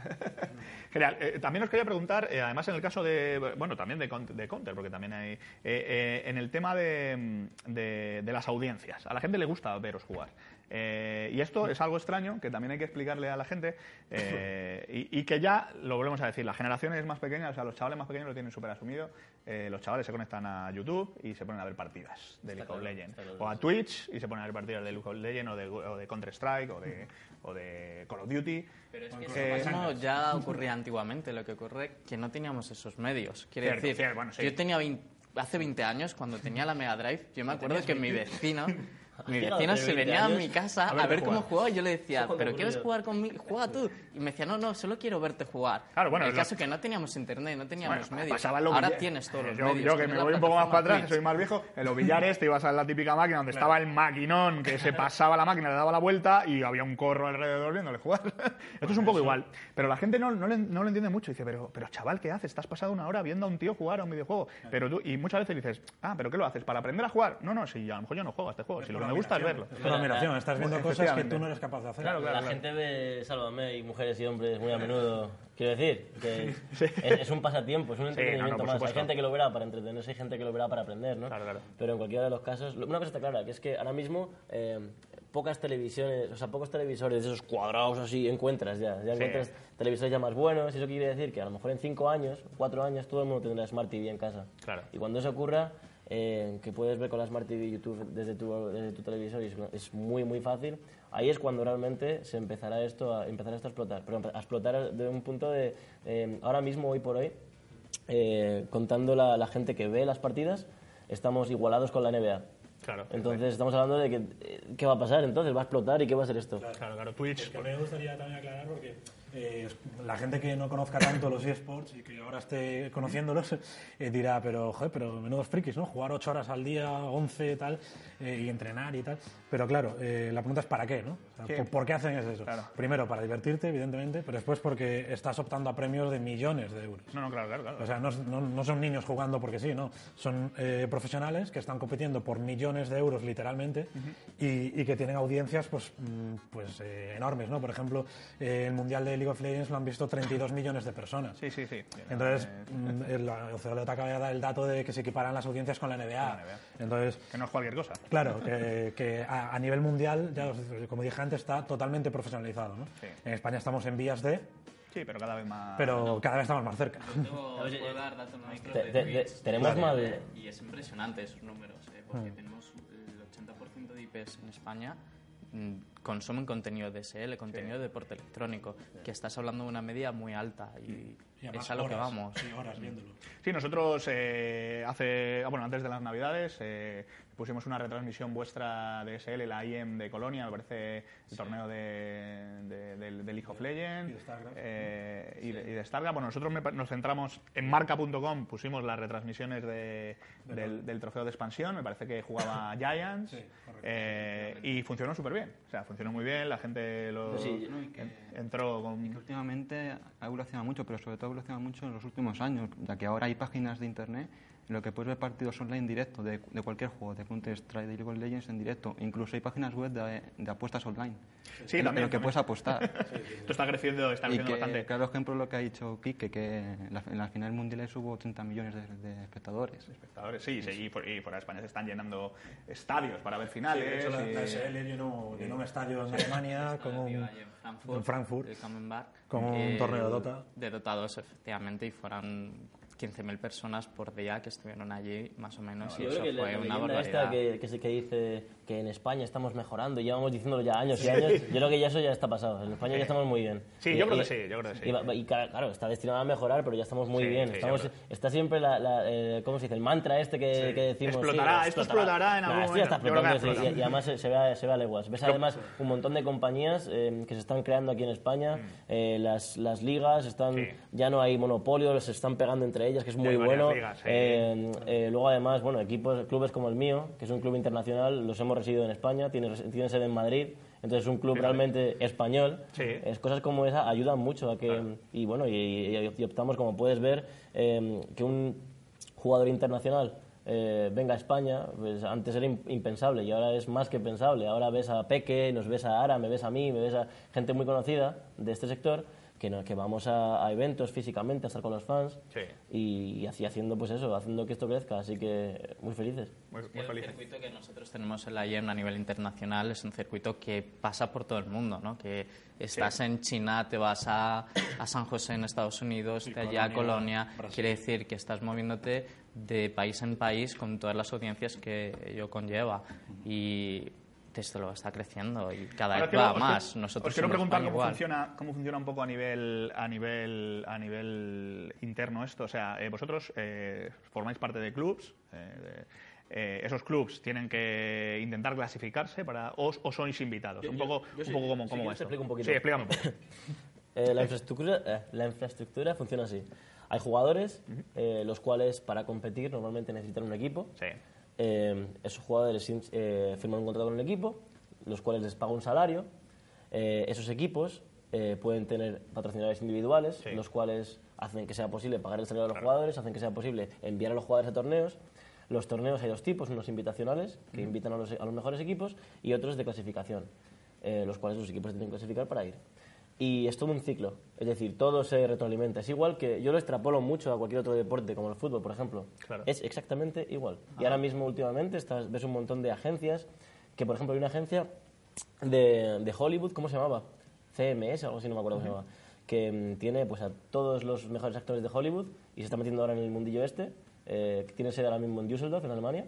genial. Eh, también os quería preguntar, eh, además en el caso de, bueno, también de, de Counter, porque también hay, eh, en el tema de, de- de las audiencias. A la gente le gusta veros jugar. Eh, y esto es algo extraño que también hay que explicarle a la gente eh, y, y que ya, lo volvemos a decir, las generaciones más pequeñas, o sea, los chavales más pequeños lo tienen súper asumido. Eh, los chavales se conectan a YouTube y se ponen a ver partidas de League of Legends. O a Twitch y se ponen a ver partidas de League of Legends o de, o de Counter-Strike o de, o de Call of Duty. Pero es que eso no ya ocurría antiguamente, lo que ocurre que no teníamos esos medios. Quiere Cierto, decir, cierto, bueno, sí. yo tenía 20 hace 20 años, cuando tenía la Mega Drive, yo me acuerdo que mi vecino, mi Llegado vecino de se 20 venía a mi casa a a verte ver cómo jugaba y yo le decía, ¿pero quieres jugar conmigo? Juega tú. Y me decía, no, no, solo quiero verte jugar. Claro, bueno, el lo- caso es que no teníamos internet, no teníamos Bueno, medios. Ahora tienes todos los yo, medios. Yo que me voy un poco más para atrás, que soy más viejo, en los billares te ibas a la típica máquina donde estaba el maquinón que se pasaba la máquina, le daba la vuelta y había un corro alrededor viéndole jugar. Esto es un poco igual. Pero la gente no, no, le- no lo entiende mucho. Dice, pero, pero chaval, ¿qué haces? Estás pasado una hora viendo a un tío jugar a un videojuego. Pero tú, y muchas veces dices, ah, ¿pero qué lo haces? ¿Para aprender a jugar? No, no, si a lo mejor yo no juego a este juego. Si lo me gusta verlo. Admiración, estás viendo cosas que tú no eres capaz de hacer. Claro, claro, la claro. gente ve Sálvame y mujeres y hombres muy a menudo. Quiero decir, que es, es un pasatiempo, es un no, no, entretenimiento por más. Hay gente que lo verá para entretenerse, hay gente que lo verá para aprender, ¿no? Claro, claro. Pero en cualquiera de los casos, una cosa está clara, que es que ahora mismo eh, pocas televisiones, o sea, pocos televisores de esos cuadrados así encuentras ya. Ya encuentras televisores ya más buenos, y eso quiere decir que a lo mejor en cinco años, cuatro años, todo el mundo tendrá Smart TV en casa. Claro. Y cuando eso ocurra, eh, que puedes ver con la Smart TV YouTube desde tu, desde tu televisor y es, es muy, muy fácil, ahí es cuando realmente se empezará esto a, empezará esto a explotar. Pero a explotar de un punto de, eh, ahora mismo, hoy por hoy, eh, contando la, la gente que ve las partidas, estamos igualados con la NBA. Claro. Entonces estamos hablando de que, eh, qué va a pasar entonces, va a explotar y qué va a ser esto. Claro, claro. Twitch. Que me gustaría también aclarar porque eh, la gente que no conozca tanto los eSports y que ahora esté conociéndolos eh, dirá, pero joder, pero menudos frikis, ¿no? Jugar ocho horas al día, 11 tal, eh, y entrenar y tal. Pero claro, eh, la pregunta es ¿para qué, no? O sea, Sí. ¿por, por qué hacen eso? Claro. Primero, para divertirte, evidentemente, pero después porque estás optando a premios de millones de euros. No, no, claro, claro. claro. O sea, no, no- no son niños jugando porque sí, no. Son eh, profesionales que están compitiendo por millones de euros, literalmente, y, y que tienen audiencias pues, mm, pues eh, enormes, ¿no? Por ejemplo, el Mundial de League of Legends lo han visto 32 millones de personas. Sí, sí, sí. Entonces, mm, el, el CLT acaba de dar el dato de que se equiparan las audiencias con la NBA. Entonces, Que no es cualquier cosa. Claro, que, que a, a nivel mundial, ya os- como dije antes, está totalmente profesionalizado. ¿no? Sí. En España estamos en vías de, Sí, pero cada vez más. pero cada vez estamos más cerca. Tengo- puedo dar datos de te- Twitch. tenemos mal- eh, Y es impresionante esos números, eh, porque Mm. tenemos el 80% de IPs en España mm, consumen contenido DSL, contenido de deporte electrónico, que estás hablando de una media muy alta y, Y además es a lo que vamos. Sí, horas viéndolo. Sí, nosotros eh, hace, ah, bueno, antes de las Navidades eh, pusimos una retransmisión vuestra de SL, la IEM de Colonia, me parece el torneo de, de, del- del League of Legends Y de StarCraft. eh, y, de, y de StarCraft. Bueno, nosotros me nos centramos en marca.com, pusimos las retransmisiones de- del, del trofeo de expansión, me parece que jugaba Giants Sí, correcto. eh, y funcionó súper bien. O sea, funcionó muy bien, la gente lo, Sí, ¿no? Y que- en- entró con... Y que últimamente ha evolucionado mucho, pero sobre todo ha evolucionado mucho en los últimos años, ya que ahora hay páginas de internet lo que puedes ver partidos online directo de, de cualquier juego, de Counter-Strike, de League of Legends en directo. Incluso hay páginas web de, de apuestas online. Sí, en, también, en lo que también. puedes apostar. Esto está creciendo, está y creciendo que, bastante. claro ejemplo lo que ha dicho Kike, que en la, en la final mundial hubo 80 millones de, de espectadores. espectadores, sí, sí, y, por- y de España se están llenando estadios para ver finales. de hecho, la, y- la SL llenó, llenó un estadio en Alemania con un, en Frankfurt, en Frankfurt. el Camembert, Con un torneo de Dota. De Dota 2, efectivamente, y fueron 15.000 personas por día que estuvieron allí, más o menos, y Yo eso fue la una barbaridad. esta que, que, que dice que en España estamos mejorando, llevamos diciéndolo ya años y años, yo creo que ya eso ya está pasado. En España ya estamos muy bien. Sí, Y- yo creo y- que sí, yo creo que sí. Y, y claro, está destinado a mejorar, pero ya estamos muy Sí, bien. sí, Estamos, está siempre la, la, eh, ¿cómo se dice? El mantra este que, que decimos. Explotará, sí, esto explotará en algún Nah, esto ya está momento. Explotando, y, y además se, se ve, a- se ve a leguas. Ves además un montón de compañías eh, que se están creando aquí en España, eh, las, las ligas, están, Mm. Sí. ya no hay monopolio, se están pegando entre ellas, que es muy bueno. ligas. Eh, eh, luego, además, bueno, equipos, clubes como el mío, que es un club internacional, los hemos residido en España, tiene, sede en Madrid, entonces es un club realmente español. Sí. Es, cosas como esa ayudan mucho a que. Y bueno, y, y- y optamos, como puedes ver, eh, que un jugador internacional. eh, venga a España, pues antes era im- impensable y ahora es más que pensable. Ahora ves a Peque, nos ves a Ara, me ves a mí, me ves a gente muy conocida de este sector que, no- que vamos a, a eventos físicamente a estar con los fans Sí. y, y así haciendo pues eso, haciendo que esto crezca, así que muy felices. Muy, muy el felices. circuito que nosotros tenemos en la IEM a nivel internacional es un circuito que pasa por todo el mundo, ¿no? Que estás en China, te vas a, a San José en Estados Unidos, de allá a Colonia. Quiere decir que estás moviéndote de país en país con todas las audiencias que ello conlleva. Y esto lo está creciendo y cada Ahora vez va os más. quiero- Nosotros os quiero preguntar cómo igual. funciona, cómo funciona un poco a nivel, a nivel, a nivel interno esto. O sea, eh, vosotros eh, formáis parte de clubs. eh, de- eh, esos clubs tienen que intentar clasificarse para o, o sois invitados. Yo- un poco, yo un sí, poco como, si como esto. explico un poquito. Sí, explícame un poco. Eh, la, infraestructura, eh, la infraestructura funciona así. Hay jugadores, eh, los cuales para competir normalmente necesitan un equipo. Sí. Eh, esos jugadores eh, firman un contrato con el equipo, los cuales les paga un salario. Eh, esos equipos eh, pueden tener patrocinadores individuales, Sí. los cuales hacen que sea posible pagar el salario a los jugadores, hacen que sea posible enviar a los jugadores a torneos. Los torneos hay dos tipos, unos invitacionales, que invitan a los, a los mejores equipos, y otros de clasificación, los cuales los equipos tienen que clasificar para ir. Y es todo un ciclo, es decir, todo se retroalimenta. Es igual que yo lo extrapolo mucho a cualquier otro deporte, como el fútbol, por ejemplo. Claro. Es exactamente igual. Y ahora mismo, últimamente, estás, ves un montón de agencias, que por ejemplo hay una agencia de, de Hollywood, ¿cómo se llamaba? CMS, algo así, no me acuerdo cómo se llamaba. Que mm, tiene pues, a todos los mejores actores de Hollywood y se está metiendo ahora en el mundillo este, eh, que tiene sede ahora mismo en Düsseldorf, en Alemania.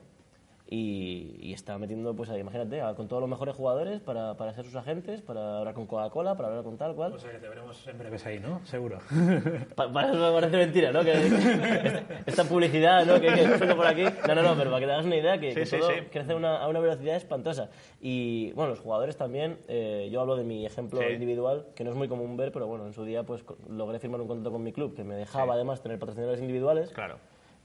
Y, y está metiendo, pues ahí, imagínate, con todos los mejores jugadores para, para ser sus agentes, para hablar con Coca-Cola, para hablar con tal cual. O sea que te veremos en breves ahí, ¿no? Seguro. Pa- para eso me parece mentira, ¿no? Que, esta, publicidad, ¿no? Que, que por aquí. No, no, no, pero para que te hagas una idea, que, Sí, que sí, todo sí. crece a una, a una velocidad espantosa. Y, bueno, los jugadores también, eh, yo hablo de mi ejemplo individual, que no es muy común ver, pero bueno, en su día pues logré firmar un contrato con mi club, que me dejaba además tener patrocinadores individuales. Claro.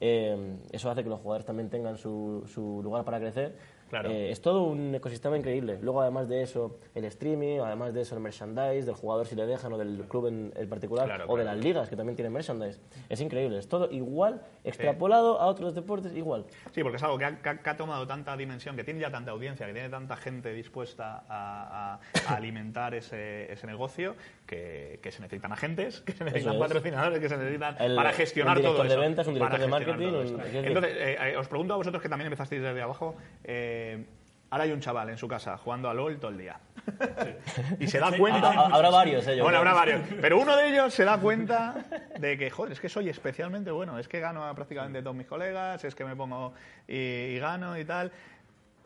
Eh, eso hace que los jugadores también tengan su, su lugar para crecer. Claro. Eh, es todo un ecosistema increíble. Luego, además de eso, el streaming, además de eso, el merchandise, del jugador si le dejan, o del club en, en particular, Claro, o de las ligas que también tienen merchandise. Es increíble. Es todo igual, extrapolado a otros deportes, igual. Sí, porque es algo que ha, que ha- que ha tomado tanta dimensión, que tiene ya tanta audiencia, que tiene tanta gente dispuesta a, a- a alimentar ese, ese negocio, que, que se necesitan agentes, que se necesitan es. patrocinadores, que se necesitan El- para gestionar un director todo eso. de ventas, un director de marketing, un- Entonces, eh, eh, os pregunto a vosotros que también empezasteis desde abajo. eh, ahora hay un chaval en su casa jugando a LOL todo el día. y se da cuenta. Ha- ha- habrá varios, yo Bueno, habrá varios. Pero uno de ellos se da cuenta de que, joder, es que soy especialmente bueno. Es que gano a prácticamente todos mis colegas, es que me pongo y, y gano y tal.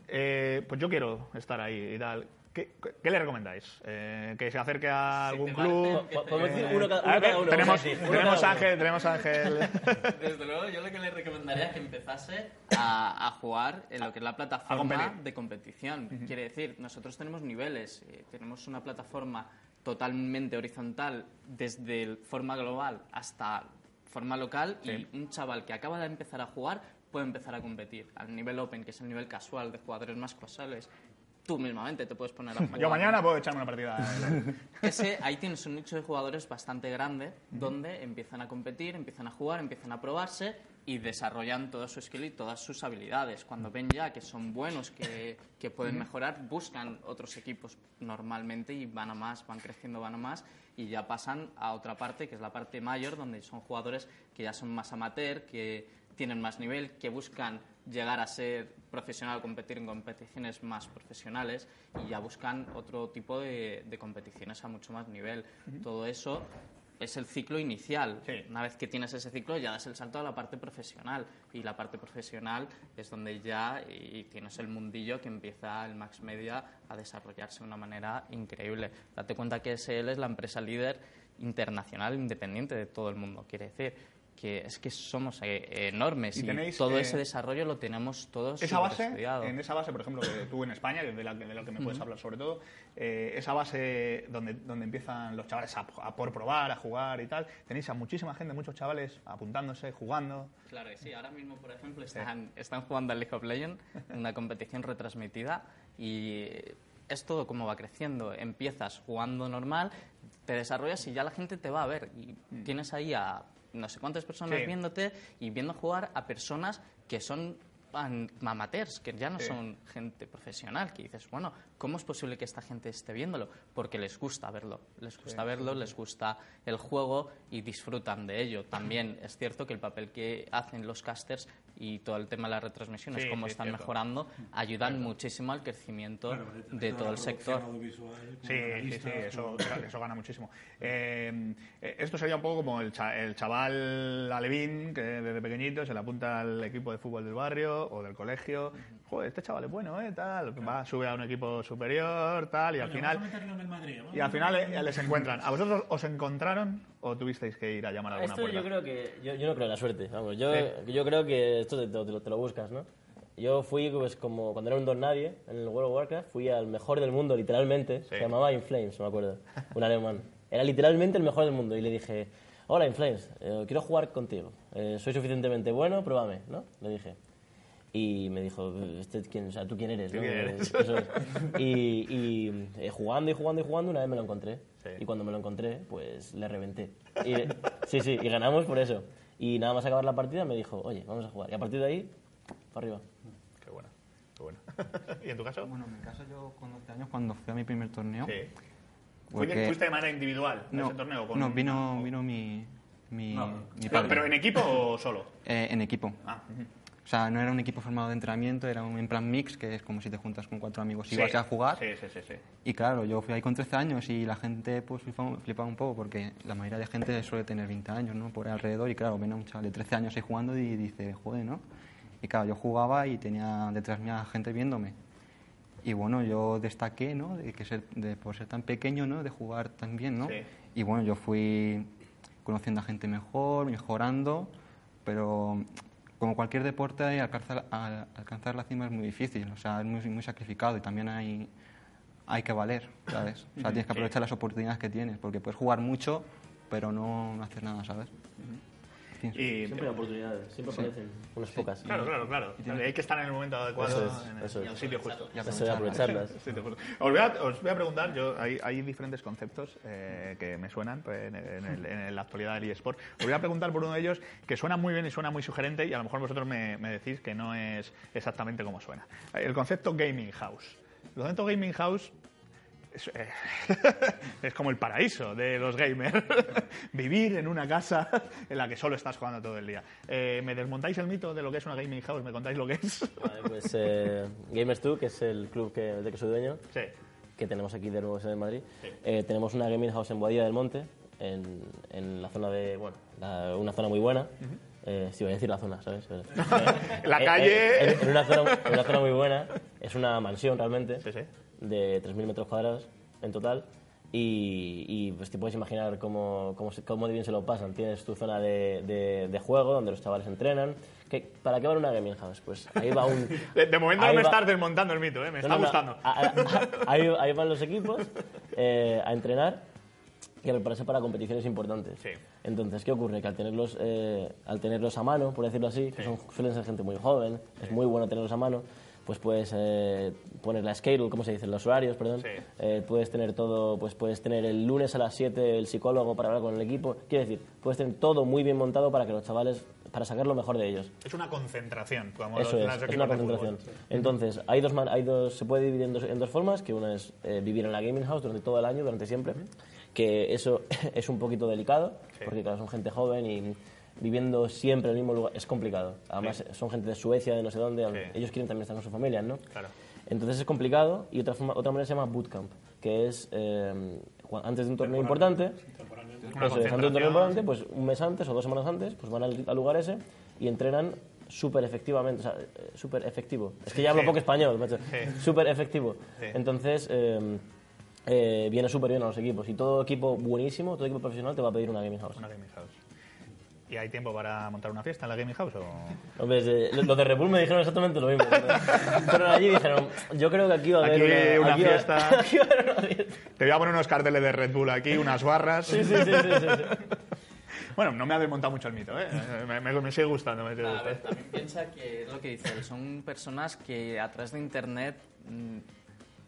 Eh, pues yo quiero estar ahí y tal. ¿Qué, qué le recomendáis? Eh, ¿Que se acerque a algún club? Podemos decir Eh, uno cada, uno. Tenemos, tenemos cada uno. Ángel, tenemos Ángel. Desde luego, yo lo que le recomendaría es que empezase a, a jugar en lo que es la plataforma de competición. Quiere decir, nosotros tenemos niveles, eh, tenemos una plataforma totalmente horizontal desde forma global hasta forma local y un chaval que acaba de empezar a jugar puede empezar a competir al nivel open, que es el nivel casual de jugadores más casuales. Tú mismamente te puedes poner a jugar. Yo mañana puedo echarme una partida. Ese, ahí tienes un nicho de jugadores bastante grande donde empiezan a competir, empiezan a jugar, empiezan a probarse y desarrollan todo su skill y todas sus habilidades. Cuando ven ya que son buenos, que, que pueden mejorar, buscan otros equipos normalmente y van a más, van creciendo, van a más y ya pasan a otra parte, que es la parte mayor, donde son jugadores que ya son más amateur, que tienen más nivel, que buscan llegar a ser profesional, competir en competiciones más profesionales y ya buscan otro tipo de, de competiciones a mucho más nivel. Todo eso es el ciclo inicial. Sí. Una vez que tienes ese ciclo ya das el salto a la parte profesional y la parte profesional es donde ya y tienes el mundillo que empieza el Max Media a desarrollarse de una manera increíble. Date cuenta que SL es la empresa líder internacional independiente de todo el mundo, quiere decir. Que es que somos eh, enormes Y y, tenéis, todo eh, ese desarrollo lo tenemos todos Esa base, superestudiado. en esa base, por ejemplo, que tú en España, que es de, la, de lo que me puedes hablar sobre todo, eh, esa base donde, donde empiezan los chavales a, a por probar, a jugar y tal, tenéis a muchísima gente, muchos chavales apuntándose, jugando. Claro que sí, ahora mismo, por ejemplo, están, están jugando al League of Legends, una competición retransmitida, y es todo como va creciendo. Empiezas jugando normal, te desarrollas y ya la gente te va a ver. Y tienes ahí a no sé cuántas personas Sí. viéndote y viendo jugar a personas que son amateurs, que ya no Sí. son gente profesional, que dices, bueno, ¿cómo es posible que esta gente esté viéndolo? Porque les gusta verlo, les gusta verlo, les gusta el juego y disfrutan de ello. También es cierto que el papel que hacen los casters y todo el tema de las retransmisiones, Sí, cómo sí, están cierto. mejorando, ayudan muchísimo al crecimiento de todo el sector. Sí, sí, sí, eso, eso gana muchísimo. Eh, eh, esto sería un poco como el, cha- el chaval alevín que desde pequeñito se le apunta al equipo de fútbol del barrio o del colegio. Joder, este chaval es bueno, ¿eh? Tal. Va, sube a un equipo superior, tal, y al final. Y al final eh, les encuentran. ¿A vosotros os encontraron o tuvisteis que ir a llamar a alguna Esto puerta? yo creo que yo, yo no creo en la suerte, vamos. Yo, Sí. yo creo que esto te, te lo- te lo buscas, ¿no? Yo fui pues como cuando era un don nadie en el World of Warcraft, fui al mejor del mundo literalmente, se llamaba Inflames, me acuerdo, un alemán. Era literalmente el mejor del mundo y le dije, "Hola Inflames, eh, quiero jugar contigo. Eh, soy suficientemente bueno, pruébame", ¿no? Le dije. Y me dijo, "¿Este quién, o sea, ¿tú quién eres? ¿Tú no?". quién eres? Eso es. Y, y, eh, jugando y jugando y jugando, una vez me lo encontré. Sí. Y cuando me lo encontré, pues le reventé. Y, sí, sí, y ganamos por eso. Y nada más acabar la partida me dijo, oye, vamos a jugar. Y a partir de ahí, para arriba. Qué bueno, qué bueno. ¿Y en tu caso? Bueno, en mi caso yo con 12 años cuando fui a mi primer torneo... Sí. porque- ¿Fuiste, de manera individual a No, ese torneo? con no vino, vino mi, mi, mi Pero, padre. pero en equipo o solo? Eh, en equipo. Ah, ujú. O sea, no era un equipo formado de entrenamiento, era un en plan mix, que es como si te juntas con cuatro amigos y Sí. vas a jugar. Sí, sí, sí. sí. Y claro, yo fui ahí con 13 años y la gente pues flipaba, flipaba un poco porque la mayoría de gente suele tener 20 años, ¿no? Por ahí alrededor y claro, ven a un chaval de 13 años ahí jugando y dice, joder, ¿no? Y claro, yo jugaba y tenía detrás mía gente viéndome. Y bueno, yo destaqué, ¿no? De que ser, de, por ser tan pequeño, ¿no? De jugar tan bien, ¿no? Sí. Y bueno, yo fui conociendo a gente mejor, mejorando, pero como cualquier deporte, alcanzar, la cima es muy difícil, o sea, es muy, muy sacrificado y también hay, hay que valer, ¿sabes? O sea, tienes que aprovechar las oportunidades que tienes, porque puedes jugar mucho, pero no, no hacer nada, ¿sabes? Y, Siempre hay oportunidades, siempre aparecen unas pocas. Claro, claro, claro. Hay que estar en el momento adecuado, Eso es, en, el, eso en es. el sitio justo. Eso de aprovecharlas. Sí. Os voy a, os voy a preguntar, yo, hay, hay diferentes conceptos eh, que me suenan pues, en, en el- en la actualidad del eSport. Os voy a preguntar por uno de ellos que suena muy bien y suena muy sugerente y a lo mejor vosotros me, me decís que no es exactamente como suena. El concepto gaming house. El concepto gaming house es, eh, es como el paraíso de los gamers. Vivir en una casa en la que solo estás jugando todo el día. Eh, ¿Me desmontáis el mito de lo que es una gaming house? ¿Me contáis lo que es? Vale, pues eh, Gamers2, que es el club que, del que soy dueño, sí. que tenemos aquí de nuevo en Madrid, Sí. tenemos una gaming house en Boadilla del Monte, en, en la zona de, bueno, la- una zona muy buena. Eh, sí, voy a decir la zona, ¿sabes? La Eh, calle- eh, en, en una zona, en una zona muy buena. Es una mansión realmente, Sí, sí. De 3.000 metros cuadrados en total. Y, y, pues te puedes imaginar cómo, cómo, cómo de bien se lo pasan. Tienes tu zona de, de- de juego donde los chavales entrenan. ¿Qué- ¿Para qué va una gaming house? Pues ahí va un... De, de momento no me va- estás desmontando el mito, ¿eh? me no, está no, no. gustando. A- a- a- ahí, ahí van los equipos eh, a entrenar y a prepararse para competiciones importantes. Sí. Entonces, ¿qué ocurre? Que al tenerlos, eh, al tenerlos a mano, por decirlo así, que son, suelen ser gente muy joven, es muy bueno tenerlos a mano, pues puedes eh, poner la schedule, ¿cómo se dice? Los horarios, perdón. Sí. Eh, puedes tener todo, pues puedes tener el lunes a las 7 el psicólogo para hablar con el equipo. Quiero decir, puedes tener todo muy bien montado para que los chavales, para sacar lo mejor de ellos. Es una concentración, como Eso los, es, es una concentración. Entonces, hay dos, hay dos, se puede dividir en dos, en dos formas, que una es eh, vivir en la gaming house durante todo el año, durante siempre, que eso es un poquito delicado, porque claro, son gente joven y viviendo siempre en el mismo lugar es complicado. Además, son gente de Suecia, de no sé dónde, Sí. ellos quieren también estar con sus familias, ¿no? Claro. Entonces es complicado y otra, forma, otra manera se llama bootcamp, que es eh, antes de un torneo importante, Una eso es, antes de un torneo importante, pues un mes antes o dos semanas antes, pues van al, al lugar ese y entrenan súper efectivamente, o sea, eh, súper efectivo. Es que ya hablo Sí. poco español, macho. Sí. Súper efectivo. Sí. Entonces, eh, eh, viene súper bien a los equipos. Y todo equipo buenísimo, todo equipo profesional te va a pedir una gaming house. Una gaming house. ¿Y hay tiempo para montar una fiesta en la Gaming House? O... Hombre, eh, lo de Red Bull me dijeron exactamente lo mismo. Pero, allí dijeron, yo creo que aquí va a haber Aquí una aquí va- fiesta. aquí va a haber una fiesta. Te voy a poner unos carteles de Red Bull aquí, unas barras. Sí, sí, sí, sí, sí, sí. Bueno, no me ha desmontado mucho el mito, ¿eh? Me, me- me sigue gustando, me sigue A ver, gustando. también piensa que es lo que dice son personas que a través de Internet mm,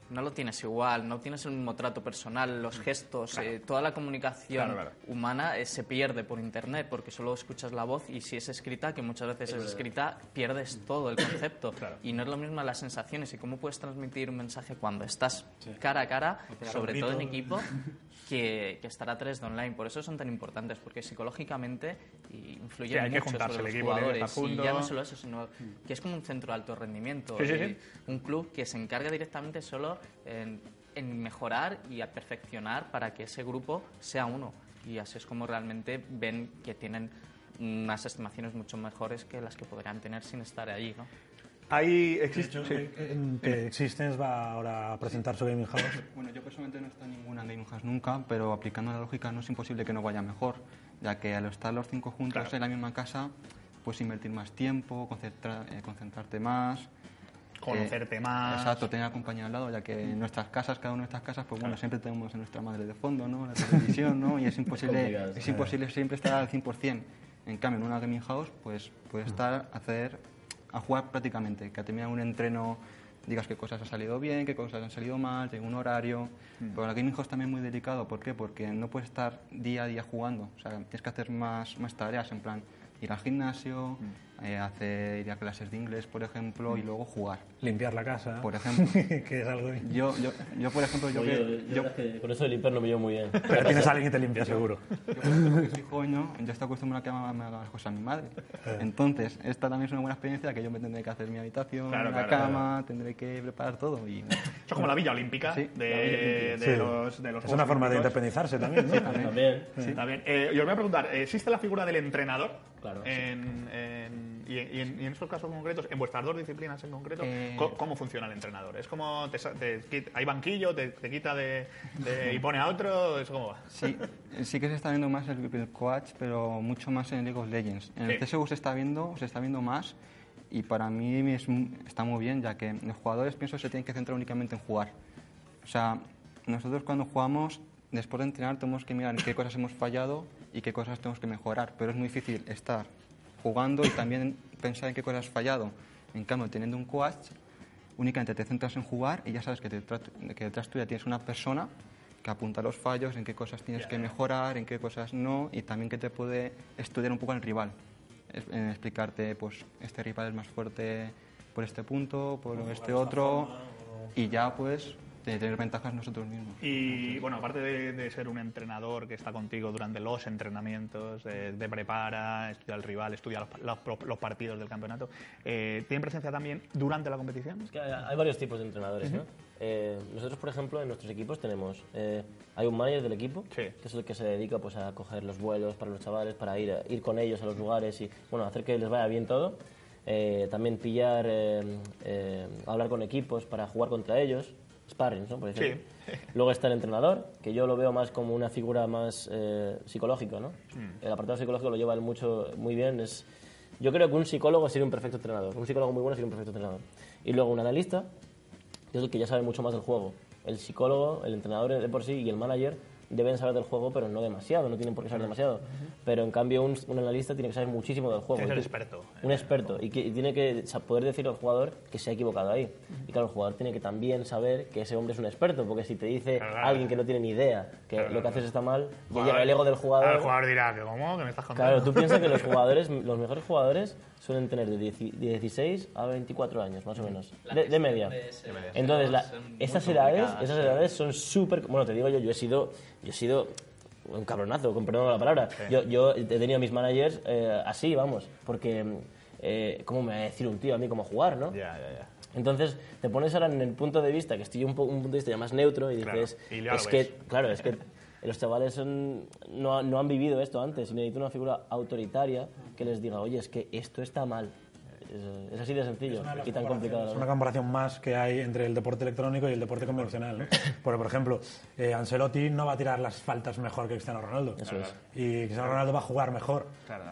no lo tienes igual, no tienes el mismo trato personal, los gestos, eh, toda la comunicación Claro, claro. humana eh, se pierde por Internet porque solo escuchas la voz y si es escrita, que muchas veces es escrita, pierdes todo el concepto. Y no es lo mismo las sensaciones y cómo puedes transmitir un mensaje cuando estás cara a cara, sobre todo en equipo, que, que estar a tres de online. Por eso son tan importantes, porque psicológicamente influyen Sí, hay que mucho juntarse sobre el los equipo, tiene que jugadores. Y ya no solo eso, sino que es como un centro de alto rendimiento. Sí, sí. Un club que se encarga directamente solo en, en mejorar y a perfeccionar para que ese grupo sea uno. Y así es como realmente ven que tienen unas estimaciones mucho mejores que las que podrían tener sin estar ahí, ¿no? Ahí existe... hecho, sí. en- que Existence va ahora a presentar su Gaming House. Bueno, yo personalmente no he estado en ninguna Game House nunca, pero aplicando la lógica no es imposible que no vaya mejor, ya que al estar los cinco juntos Claro. en la misma casa, puedes invertir más tiempo, concentra- eh, concentrarte más. Conocerte eh, más. Exacto, tener a compañía al lado, ya que en nuestras casas, cada una de nuestras casas, pues bueno, siempre tenemos a nuestra madre de fondo, ¿no? La televisión, ¿no? Y es imposible, es imposible siempre estar al 100%. En cambio, en una gaming house, pues puedes estar, hacer, a jugar prácticamente, que a terminar un entreno digas qué cosas han salido bien, qué cosas han salido mal, llega un horario. Pero la gaming house también es muy delicado, ¿por qué? Porque no puedes estar día a día jugando, o sea, tienes que hacer más, más tareas, en plan, ir al gimnasio, eh, hacer, ir a clases de inglés, por ejemplo, y luego jugar. Limpiar la casa. Por ejemplo. que es algo... Yo, yo, yo por ejemplo, yo, Oye, que, yo, que con eso del hiper no me llevo muy bien. Pero tienes a alguien que te limpia, seguro. yo, por estoy acostumbrado a que me haga las cosas mi madre. Entonces, esta también es una buena experiencia que yo me tendré que hacer mi habitación, Claro, la claro, cama, tendré que preparar todo. Y, Eso es como la Villa Olímpica Sí, de, la Villa de Sí. los, de los Es una forma de independizarse también, ¿no? También. Sí, está bien. Eh, yo os voy a preguntar, ¿existe la figura del entrenador? Claro, En, en- y, y en, y en estos casos concretos, en vuestras dos disciplinas en concreto, Eh, ¿co- ¿cómo, funciona el entrenador? ¿Es como te, te quita- hay banquillo, te, te quita de, de- y pone a otro? ¿Eso cómo va? sí, sí que se está viendo más el, el coach, pero mucho más en League of Legends. En Sí. el CSGO se está viendo, se está viendo más y para mí es está muy bien, ya que los jugadores pienso que se tienen que centrar únicamente en jugar. O sea, nosotros cuando jugamos, después de entrenar, tenemos que mirar en qué cosas hemos fallado y qué cosas tenemos que mejorar. Pero es muy difícil estar jugando y también pensar en qué cosas has fallado. En cambio, teniendo un coach, únicamente te centras en jugar y ya sabes que, detrás, que detrás tuya tienes una persona que apunta los fallos, en qué cosas tienes que mejorar, en qué cosas no, y también que te puede estudiar un poco al rival. En explicarte, pues, este rival es más fuerte por este punto, por este otro, y ya, pues, de tener ventajas nosotros mismos. Y bueno, aparte de, de ser un entrenador que está contigo durante los entrenamientos, de, de prepara, estudia al rival, estudia los, los- los partidos del campeonato, eh, ¿tiene presencia también durante la competición? Es que hay, hay varios tipos de entrenadores, ¿no? Eh, nosotros, por ejemplo, en nuestros equipos tenemos... eh, hay un manager del equipo, Sí. que es el que se dedica pues, a coger los vuelos para los chavales, para ir, ir con ellos a los lugares y, bueno, hacer que les vaya bien todo. Eh, también pillar, eh, eh, hablar con equipos para jugar contra ellos, sparring, ¿no? Por decirlo. Sí. Luego está el entrenador, que yo lo veo más como una figura más eh, psicológica, ¿no? El apartado psicológico lo lleva él mucho, muy bien. Es, yo creo que un psicólogo sería un perfecto entrenador. Un psicólogo muy bueno sería un perfecto entrenador. Y luego un analista, que es el que ya sabe mucho más del juego. El psicólogo, el entrenador de por sí y el manager deben saber del juego, pero no demasiado, no tienen por qué saber demasiado. Pero en cambio un, un analista tiene que saber muchísimo del juego. Que Y tú- experto. Un experto y, que, y tiene que poder decirle al jugador que se ha equivocado ahí. Y claro, el jugador tiene que también saber que ese hombre es un experto, porque si te dice Claro, alguien que no tiene ni idea que Claro, lo que haces está mal, ya Jugador- llega el ego del jugador. El jugador dirá, que ¿cómo? ¿Que me estás contando? Claro, tú piensas que los jugadores, los mejores jugadores suelen tener de 10 de 16 a 24 años, más o menos, de, de media. Entonces, la- esas edades, esas sí. edades son súper, bueno, te digo yo, yo he sido, yo he sido un cabronazo, con perdón la palabra. Yo, yo he tenido a mis managers eh, así, vamos, porque eh, cómo me va a decir un tío a mí cómo jugar, ¿no? Ya, ya, ya. Entonces, te pones ahora en el punto de vista, que estoy un, po- un punto de vista ya más neutro, y Claro, dices, y ya es lo que, ves. claro, es que los chavales son- no, no han vivido esto antes y necesitan una figura autoritaria que les diga, oye, es que esto está mal. Es, es así de sencillo las y tan complicado. Es una comparación más que hay entre el deporte electrónico y el deporte convencional. ¿no? Porque, por ejemplo, eh, Ancelotti no va a tirar las faltas mejor que Cristiano Ronaldo. Eso es. Y Cristiano Ronaldo va a jugar mejor.